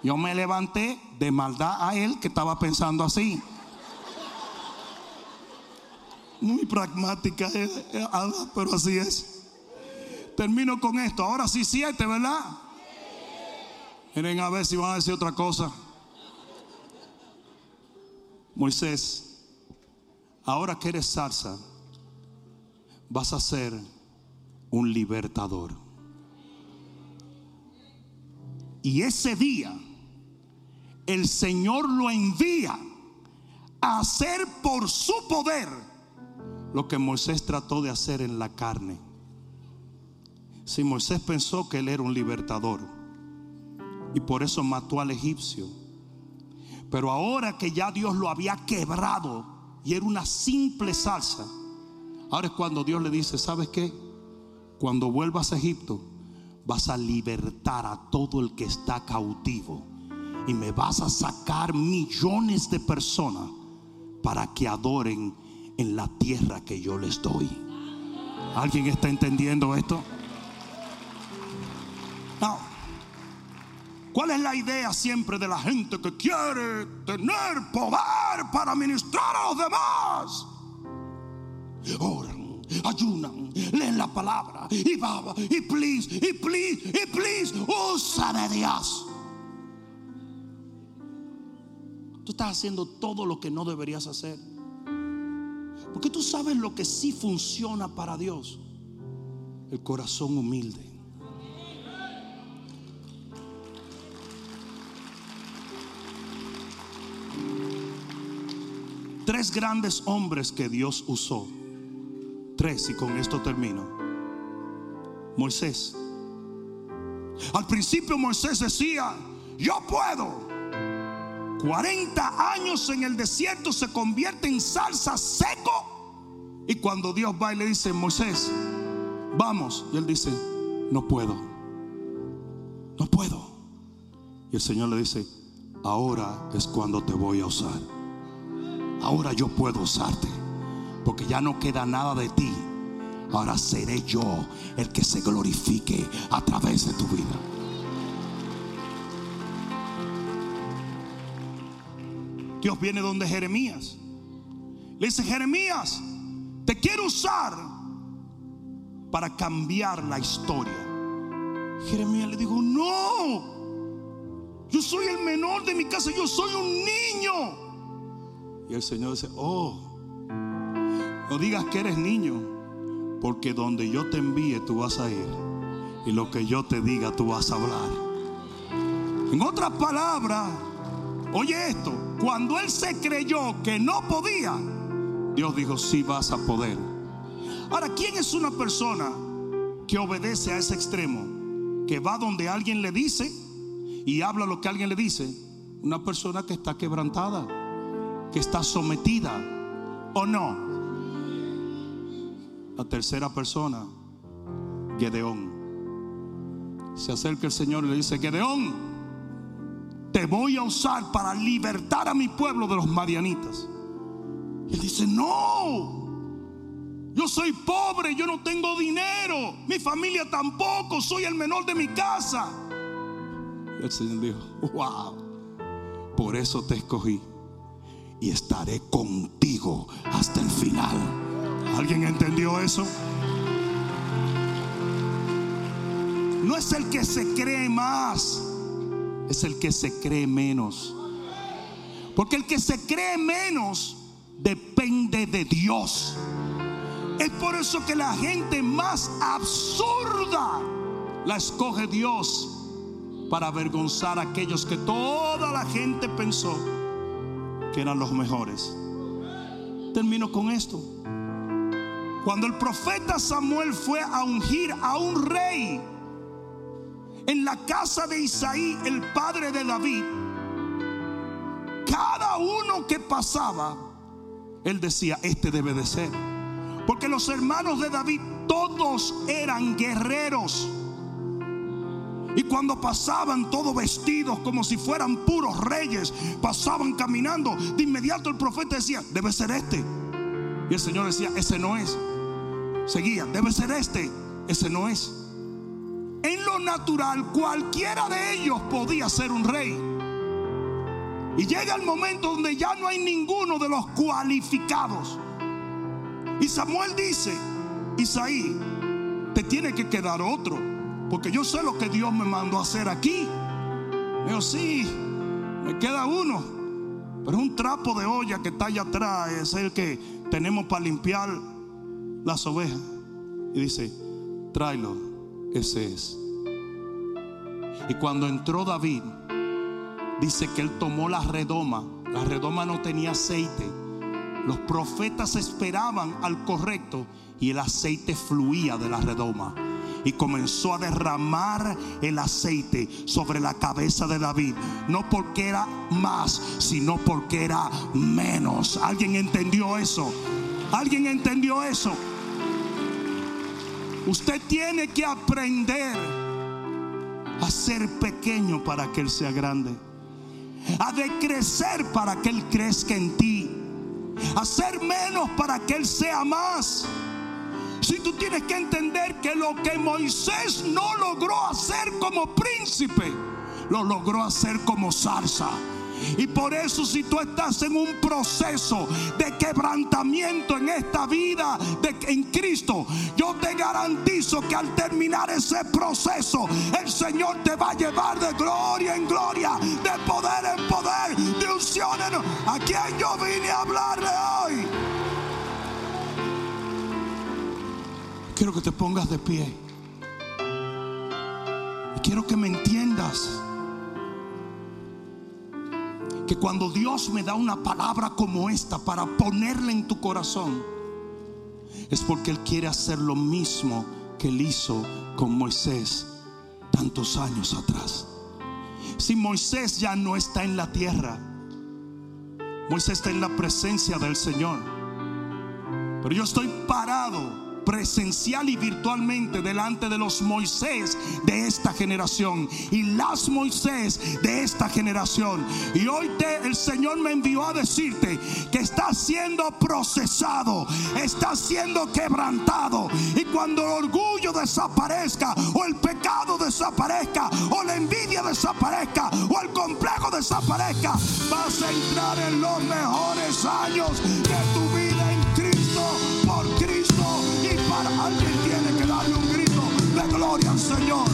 Yo me levanté de maldad a él que estaba pensando así. Muy pragmática, eh, eh, Ada, pero así es. Termino con esto. Ahora sí, siete, ¿verdad? Miren a ver si van a decir otra cosa. Moisés, ahora que eres salsa, vas a ser un libertador. Y ese día, el Señor lo envía a hacer por su poder lo que Moisés trató de hacer en la carne. Si Moisés pensó que él era un libertador, y por eso mató al egipcio. Pero ahora que ya Dios lo había quebrado y era una simple salsa, ahora es cuando Dios le dice, ¿sabes qué? Cuando vuelvas a Egipto, vas a libertar a todo el que está cautivo y me vas a sacar millones de personas para que adoren en la tierra que yo les doy. ¿Alguien está entendiendo esto? No. ¿Cuál es la idea siempre de la gente que quiere tener poder para ministrar a los demás? Oran, ayunan, leen la palabra y baba, y please, y please, y please, usa de Dios. Tú estás haciendo todo lo que no deberías hacer. Porque tú sabes lo que sí funciona para Dios. El corazón humilde. Tres grandes hombres que Dios usó. Tres, y con esto termino. Moisés. Al principio Moisés decía, yo puedo. 40 años en el desierto se convierte en salsa seco. Y cuando Dios va y le dice, Moisés, vamos. Y él dice, no puedo. No puedo. Y el Señor le dice, ahora es cuando te voy a usar ahora yo puedo usarte. Porque ya no queda nada de ti. Ahora seré yo el que se glorifique a través de tu vida. Dios viene donde Jeremías. Le dice, Jeremías, te quiero usar para cambiar la historia. Jeremías le dijo, no, yo soy el menor de mi casa, yo soy un niño. Y el Señor dice, oh, no digas que eres niño, porque donde yo te envíe tú vas a ir. Y lo que yo te diga tú vas a hablar. En otras palabras, oye esto, cuando él se creyó que no podía, Dios dijo, sí vas a poder. Ahora, ¿quién es una persona que obedece a ese extremo? Que va donde alguien le dice y habla lo que alguien le dice, una persona que está quebrantada, que está sometida o no. La tercera persona, Gedeón. Se acerca el Señor y le dice, Gedeón, te voy a usar para libertar a mi pueblo de los madianitas. Y él dice, no, yo soy pobre, yo no tengo dinero, mi familia tampoco, soy el menor de mi casa. El Señor dijo, wow, por eso te escogí y estaré contigo hasta el final. ¿Alguien entendió eso? No es el que se cree más, es el que se cree menos. Porque el que se cree menos depende de Dios. Es por eso que la gente más absurda la escoge Dios para avergonzar a aquellos que toda la gente pensó que eran los mejores. Termino con esto. Cuando el profeta Samuel fue a ungir a un rey en la casa de Isaí, el padre de David, cada uno que pasaba, él decía, este debe de ser. Porque los hermanos de David todos eran guerreros. Y cuando pasaban todos vestidos como si fueran puros reyes, pasaban caminando, de inmediato el profeta decía, debe ser este. Y el Señor decía, ese no es. Seguía, debe ser este, ese no es. En lo natural, cualquiera de ellos podía ser un rey. Y llega el momento donde ya no hay ninguno de los cualificados. Y Samuel dice, Isaí, te tiene que quedar otro. Porque yo sé lo que Dios me mandó a hacer aquí. Digo, sí, me queda uno. Pero un trapo de olla que está allá atrás. Es el que tenemos para limpiar las ovejas. Y dice, tráelo, ese es. Y cuando entró David, dice que él tomó la redoma. La redoma no tenía aceite. Los profetas esperaban al correcto y el aceite fluía de la redoma y comenzó a derramar el aceite sobre la cabeza de David. No porque era más, sino porque era menos. ¿Alguien entendió eso? ¿Alguien entendió eso? Usted tiene que aprender a ser pequeño para que Él sea grande. A decrecer para que Él crezca en ti. A ser menos para que Él sea más. Si tú tienes que entender que lo que Moisés no logró hacer como príncipe, lo logró hacer como zarza. Y por eso si tú estás en un proceso de quebrantamiento en esta vida de, en Cristo, yo te garantizo que al terminar ese proceso, el Señor te va a llevar de gloria en gloria, de poder en poder, de unción en... ¿A quien yo vine a hablarle hoy? Quiero que te pongas de pie. Y quiero que me entiendas que cuando Dios me da una palabra como esta para ponerla en tu corazón, es porque Él quiere hacer lo mismo que Él hizo con Moisés tantos años atrás. Si Moisés ya no está en la tierra, Moisés está en la presencia del Señor. Pero yo estoy parado presencial y virtualmente delante de los Moisés de esta generación y las Moisés de esta generación. Y hoy te, el Señor me envió a decirte que está siendo procesado, está siendo quebrantado. Y cuando el orgullo desaparezca, o el pecado desaparezca, o la envidia desaparezca, o el complejo desaparezca, vas a entrar en los mejores años de tu vida Señor.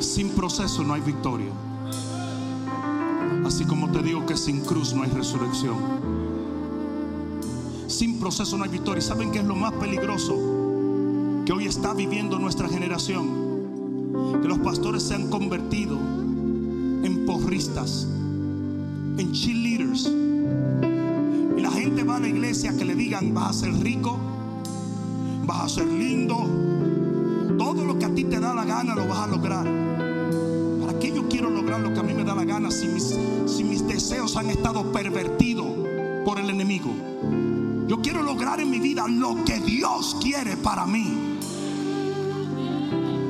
Sin proceso no hay victoria. Así como te digo que sin cruz no hay resurrección. Sin proceso no hay victoria. ¿Y saben qué es lo más peligroso que hoy está viviendo nuestra generación? Que los pastores se han convertido en porristas, en cheerleaders. Y la gente va a la iglesia que le digan, vas a ser rico, vas a ser lindo, todo lo que a ti te da la gana lo vas a lograr. ¿Para qué yo quiero lograr lo que a mí me da la gana si mis, si mis deseos han estado pervertidos por el enemigo? Yo quiero lograr en mi vida lo que Dios quiere para mí.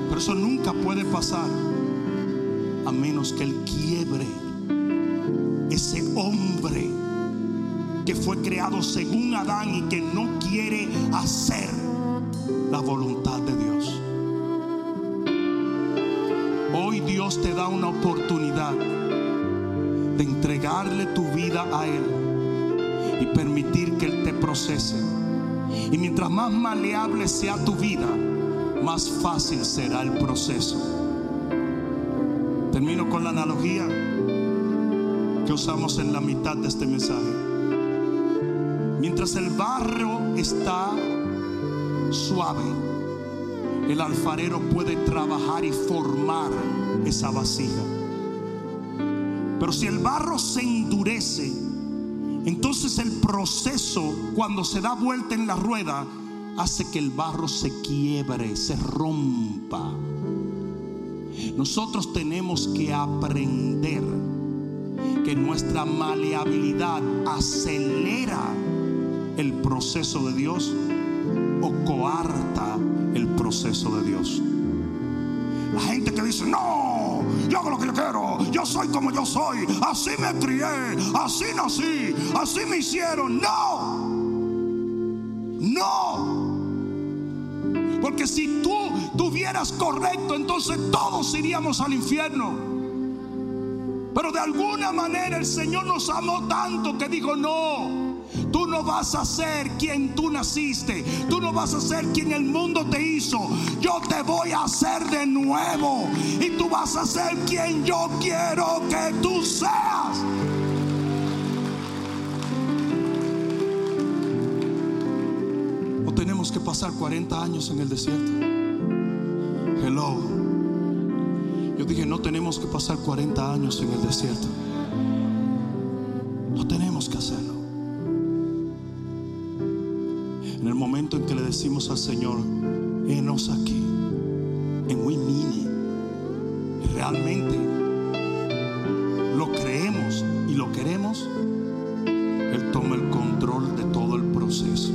Pero eso nunca puede pasar a menos que Él quiebre que fue creado según Adán y que no quiere hacer la voluntad de Dios. Hoy Dios te da una oportunidad de entregarle tu vida a Él y permitir que Él te procese. Y mientras más maleable sea tu vida, más fácil será el proceso. Termino con la analogía que usamos en la mitad de este mensaje. Mientras el barro está suave, el alfarero puede trabajar y formar esa vasija. Pero si el barro se endurece, entonces el proceso cuando se da vuelta en la rueda hace que el barro se quiebre, se rompa. Nosotros tenemos que aprender que nuestra maleabilidad acelera el proceso de Dios o coarta el proceso de Dios. La gente que dice, no, yo hago lo que yo quiero, yo soy como yo soy, así me crié, así nací, así me hicieron. No, no. Porque si tú tuvieras correcto, entonces todos iríamos al infierno. Pero de alguna manera el Señor nos amó tanto que dijo, no, no vas a ser quien tú naciste, tú no vas a ser quien el mundo te hizo. Yo te voy a hacer de nuevo y tú vas a ser quien yo quiero que tú seas. O tenemos que pasar 40 años en el desierto. Hello. Yo dije, no tenemos que pasar 40 años en el desierto. Decimos al Señor, enos aquí, en y realmente lo creemos y lo queremos, Él toma el control de todo el proceso.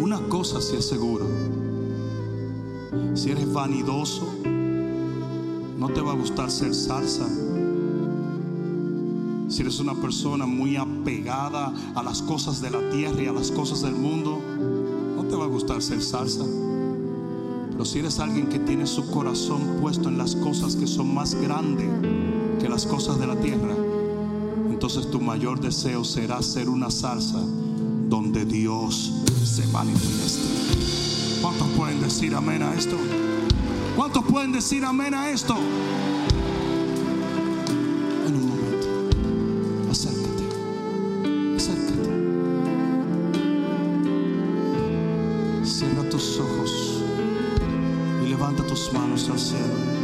Una cosa sí es seguro, si eres vanidoso, no te va a gustar ser salsa. Si eres una persona muy apegada a las cosas de la tierra y a las cosas del mundo, no te va a gustar ser salsa. Pero si eres alguien que tiene su corazón puesto en las cosas que son más grandes que las cosas de la tierra, entonces tu mayor deseo será ser una salsa donde Dios se manifieste. ¿Cuántos pueden decir amén a esto? ¿Cuántos pueden decir amén a esto? Cierra tus ojos y levanta tus manos al cielo.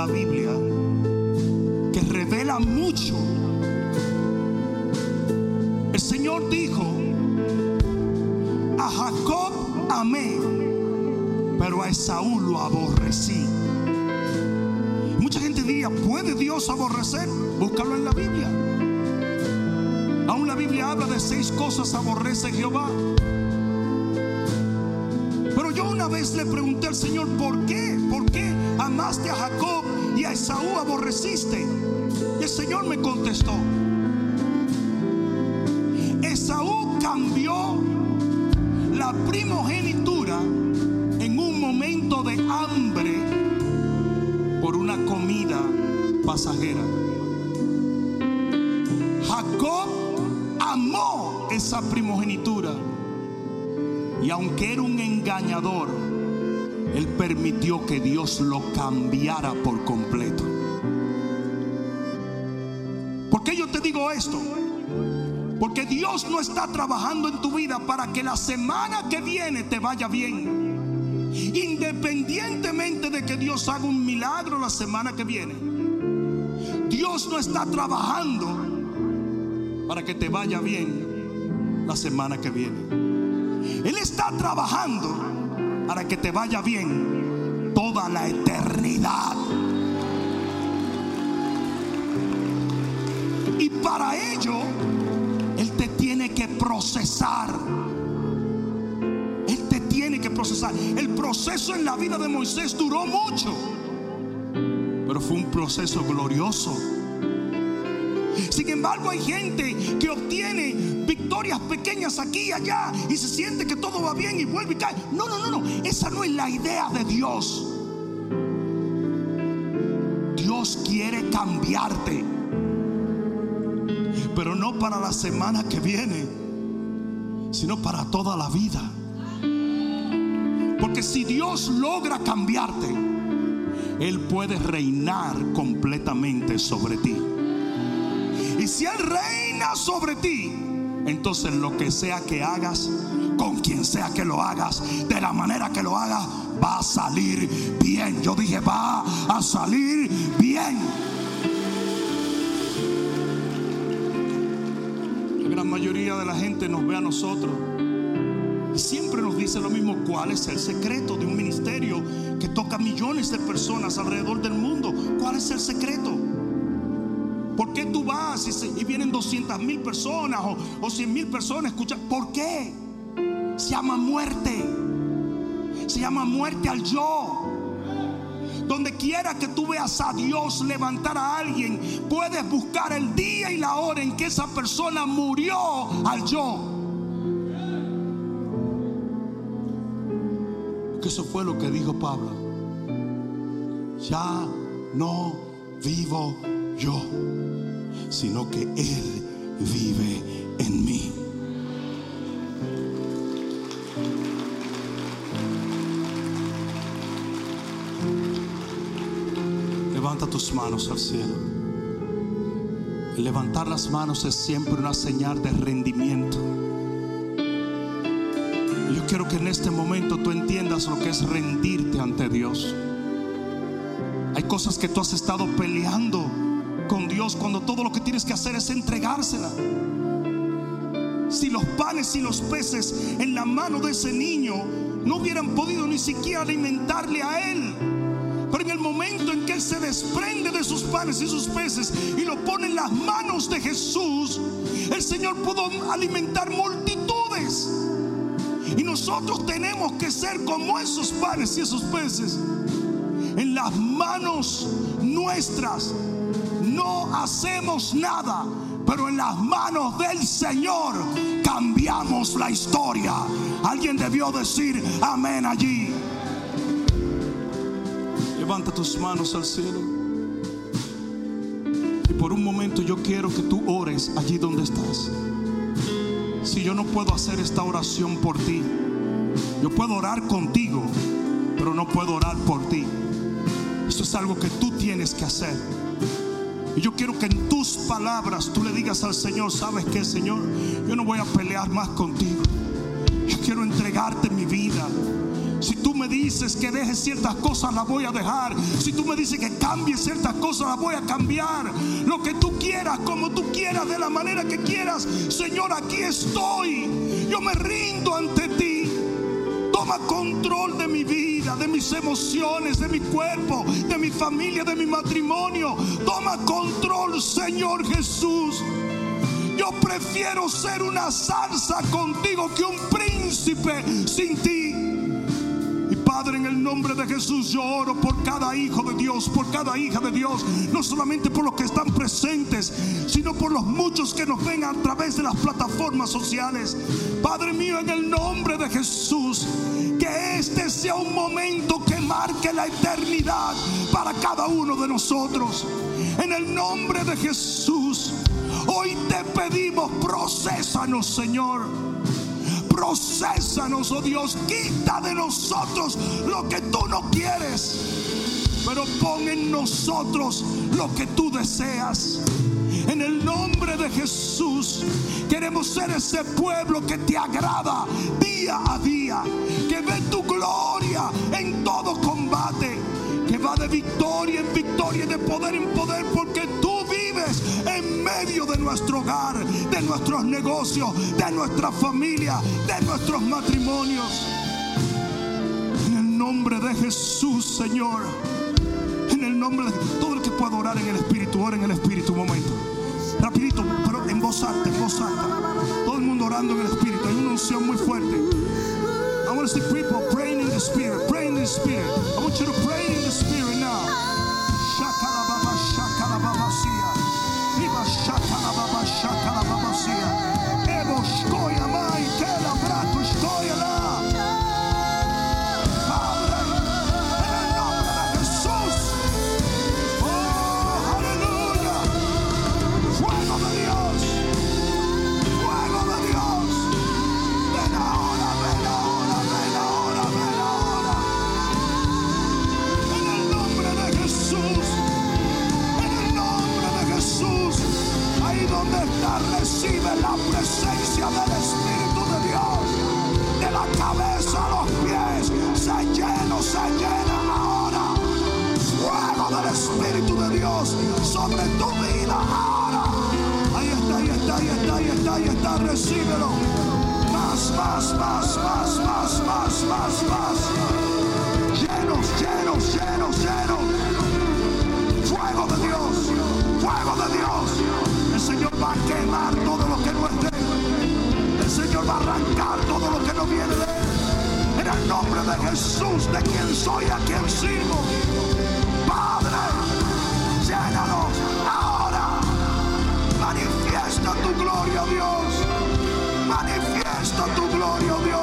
La Biblia que revelan mucho. El Señor dijo, a Jacob amé, pero a Esaú lo aborrecí. Mucha gente diría, ¿puede Dios aborrecer? Búscalo en la Biblia. Aún la Biblia habla de seis cosas aborrece Jehová. Pero yo una vez le pregunté al Señor, ¿por qué? ¿Por qué amaste a Jacob y a Esaú aborreciste? Y el Señor me contestó, Esaú cambió la primogenitura en un momento de hambre por una comida pasajera. Jacob amó esa primogenitura y aunque era un engañador, él permitió que Dios lo cambiara por completo. Esto? Porque Dios no está trabajando en tu vida para que la semana que viene te vaya bien. Independientemente de que Dios haga un milagro la semana que viene. Dios no está trabajando para que te vaya bien la semana que viene. Él está trabajando para que te vaya bien toda la eternidad. Para ello, Él te tiene que procesar. Él te tiene que procesar. El proceso en la vida de Moisés duró mucho, pero fue un proceso glorioso. Sin embargo, hay gente que obtiene victorias pequeñas aquí y allá y se siente que todo va bien y vuelve y cae. No, no, no, no. Esa no es la idea de Dios. Dios quiere cambiarte, pero no para la semana que viene, sino para toda la vida. Porque si Dios logra cambiarte, Él puede reinar completamente sobre ti. Y si Él reina sobre ti, entonces lo que sea que hagas, con quien sea que lo hagas, de la manera que lo hagas, va a salir bien. Yo dije, va a salir bien. Gran mayoría de la gente nos ve a nosotros y siempre nos dice lo mismo. ¿Cuál es el secreto de un ministerio que toca millones de personas alrededor del mundo? ¿Cuál es el secreto? ¿Por qué tú vas y, y vienen 200 mil personas o, o 100 mil personas? Escucha, ¿por qué? Se llama muerte. Se llama muerte al yo. Donde quiera que tú veas a Dios levantar a alguien, puedes buscar el día y la hora en que esa persona murió al yo. Que eso fue lo que dijo Pablo. Ya no vivo yo, sino que Él vive en mí. Tus manos al cielo. El levantar las manos es siempre una señal de rendimiento. Yo quiero que en este momento tú entiendas lo que es rendirte ante Dios. Hay cosas que tú has estado peleando con Dios cuando todo lo que tienes que hacer es entregársela. Si los panes y los peces en la mano de ese niño no hubieran podido ni siquiera alimentarle a él. Se desprende de sus panes y sus peces y lo pone en las manos de Jesús, el Señor pudo alimentar multitudes. Y nosotros tenemos que ser como esos panes y esos peces. En las manos nuestras no hacemos nada, pero en las manos del Señor cambiamos la historia. Alguien debió decir amén allí. Levanta tus manos al cielo. Y por un momento yo quiero que tú ores allí donde estás. Si yo no puedo hacer esta oración por ti, yo puedo orar contigo, pero no puedo orar por ti. Esto es algo que tú tienes que hacer. Y yo quiero que en tus palabras tú le digas al Señor, ¿sabes qué, Señor? Yo no voy a pelear más contigo. Yo quiero entregarte mi dices que deje ciertas cosas, las voy a dejar. Si tú me dices que cambie ciertas cosas, las voy a cambiar. Lo que tú quieras, como tú quieras, de la manera que quieras. Señor, aquí estoy. Yo me rindo ante ti. Toma control de mi vida, de mis emociones, de mi cuerpo, de mi familia, de mi matrimonio. Toma control, Señor Jesús. Yo prefiero ser una salsa contigo que un príncipe sin ti. En el nombre de Jesús yo oro por cada hijo de Dios, por cada hija de Dios, no solamente por los que están presentes, sino por los muchos que nos ven a través de las plataformas sociales. Padre mío, en el nombre de Jesús, que este sea un momento que marque la eternidad para cada uno de nosotros. En el nombre de Jesús, hoy te pedimos, procesanos, Señor. Procesanos, oh Dios, quita de nosotros lo que tú no quieres, pero pon en nosotros lo que tú deseas. En el nombre de Jesús queremos ser ese pueblo que te agrada día a día, que ve tu gloria en todo combate, que va de victoria en victoria y de poder en poder, medio de nuestro hogar, de nuestros negocios, de nuestra familia, de nuestros matrimonios. En el nombre de Jesús, Señor. En el nombre de todo el que pueda orar en el Espíritu, ora en el Espíritu un momento. Rapidito, pero en voz alta, en voz alta. Todo el mundo orando en el Espíritu. Hay una unción muy fuerte. I want to see people praying in the Spirit, praying in the Spirit. I want you to pray in the Spirit now. Recíbelo. Más, más, más, más, más, más, más, más. Llenos, llenos, llenos, llenos. Fuego de Dios, fuego de Dios. El Señor va a quemar todo lo que no es de Él. El Señor va a arrancar todo lo que no viene de Él. En el nombre de Jesús, de quien soy, a quien sirvo. Padre, llénanos ahora. Manifiesta tu gloria, Dios. Tu gloria, oh Dios.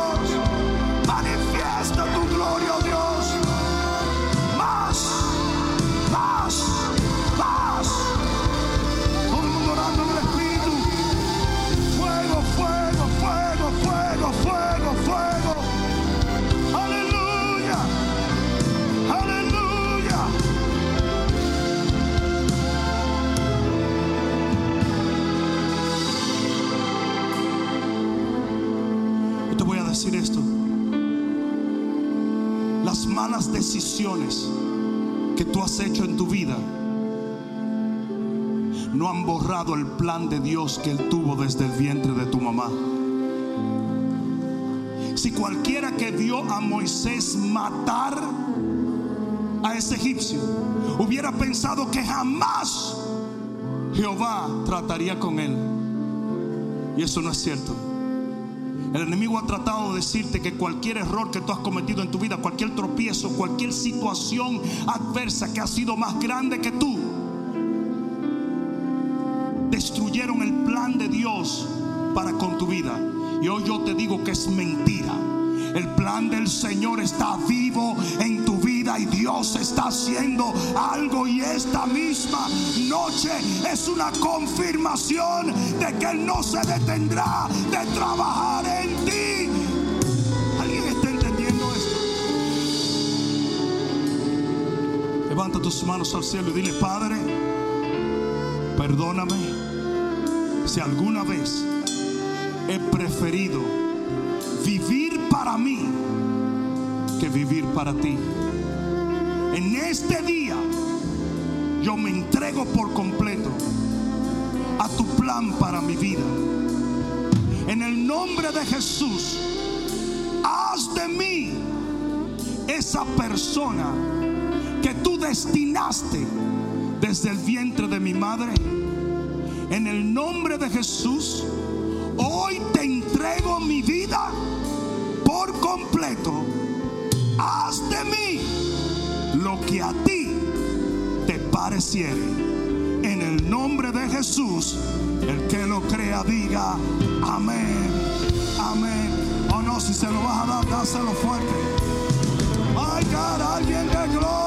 Decisiones que tú has hecho en tu vida no han borrado el plan de Dios que Él tuvo desde el vientre de tu mamá. Si cualquiera que vio a Moisés matar a ese egipcio hubiera pensado que jamás Jehová trataría con él. Y eso no es cierto. El enemigo ha tratado de decirte que cualquier error que tú has cometido en tu vida, cualquier tropiezo, cualquier situación adversa que ha sido más grande que tú, destruyeron el plan de Dios para con tu vida. Y hoy yo te digo que es mentira. El plan del Señor está vivo en tu vida y Dios está haciendo algo y esta misma noche es una confirmación de que Él no se detendrá de trabajar tus manos al cielo y dile, Padre, perdóname si alguna vez he preferido vivir para mí que vivir para ti. En este día yo me entrego por completo a tu plan para mi vida. En el nombre de Jesús, haz de mí esa persona destinaste desde el vientre de mi madre. En el nombre de Jesús, hoy te entrego mi vida por completo. Haz de mí lo que a ti te pareciere. En el nombre de Jesús, el que lo crea diga amén, amén. O no, si se lo vas a dar, dáselo fuerte. My God, alguien de gloria.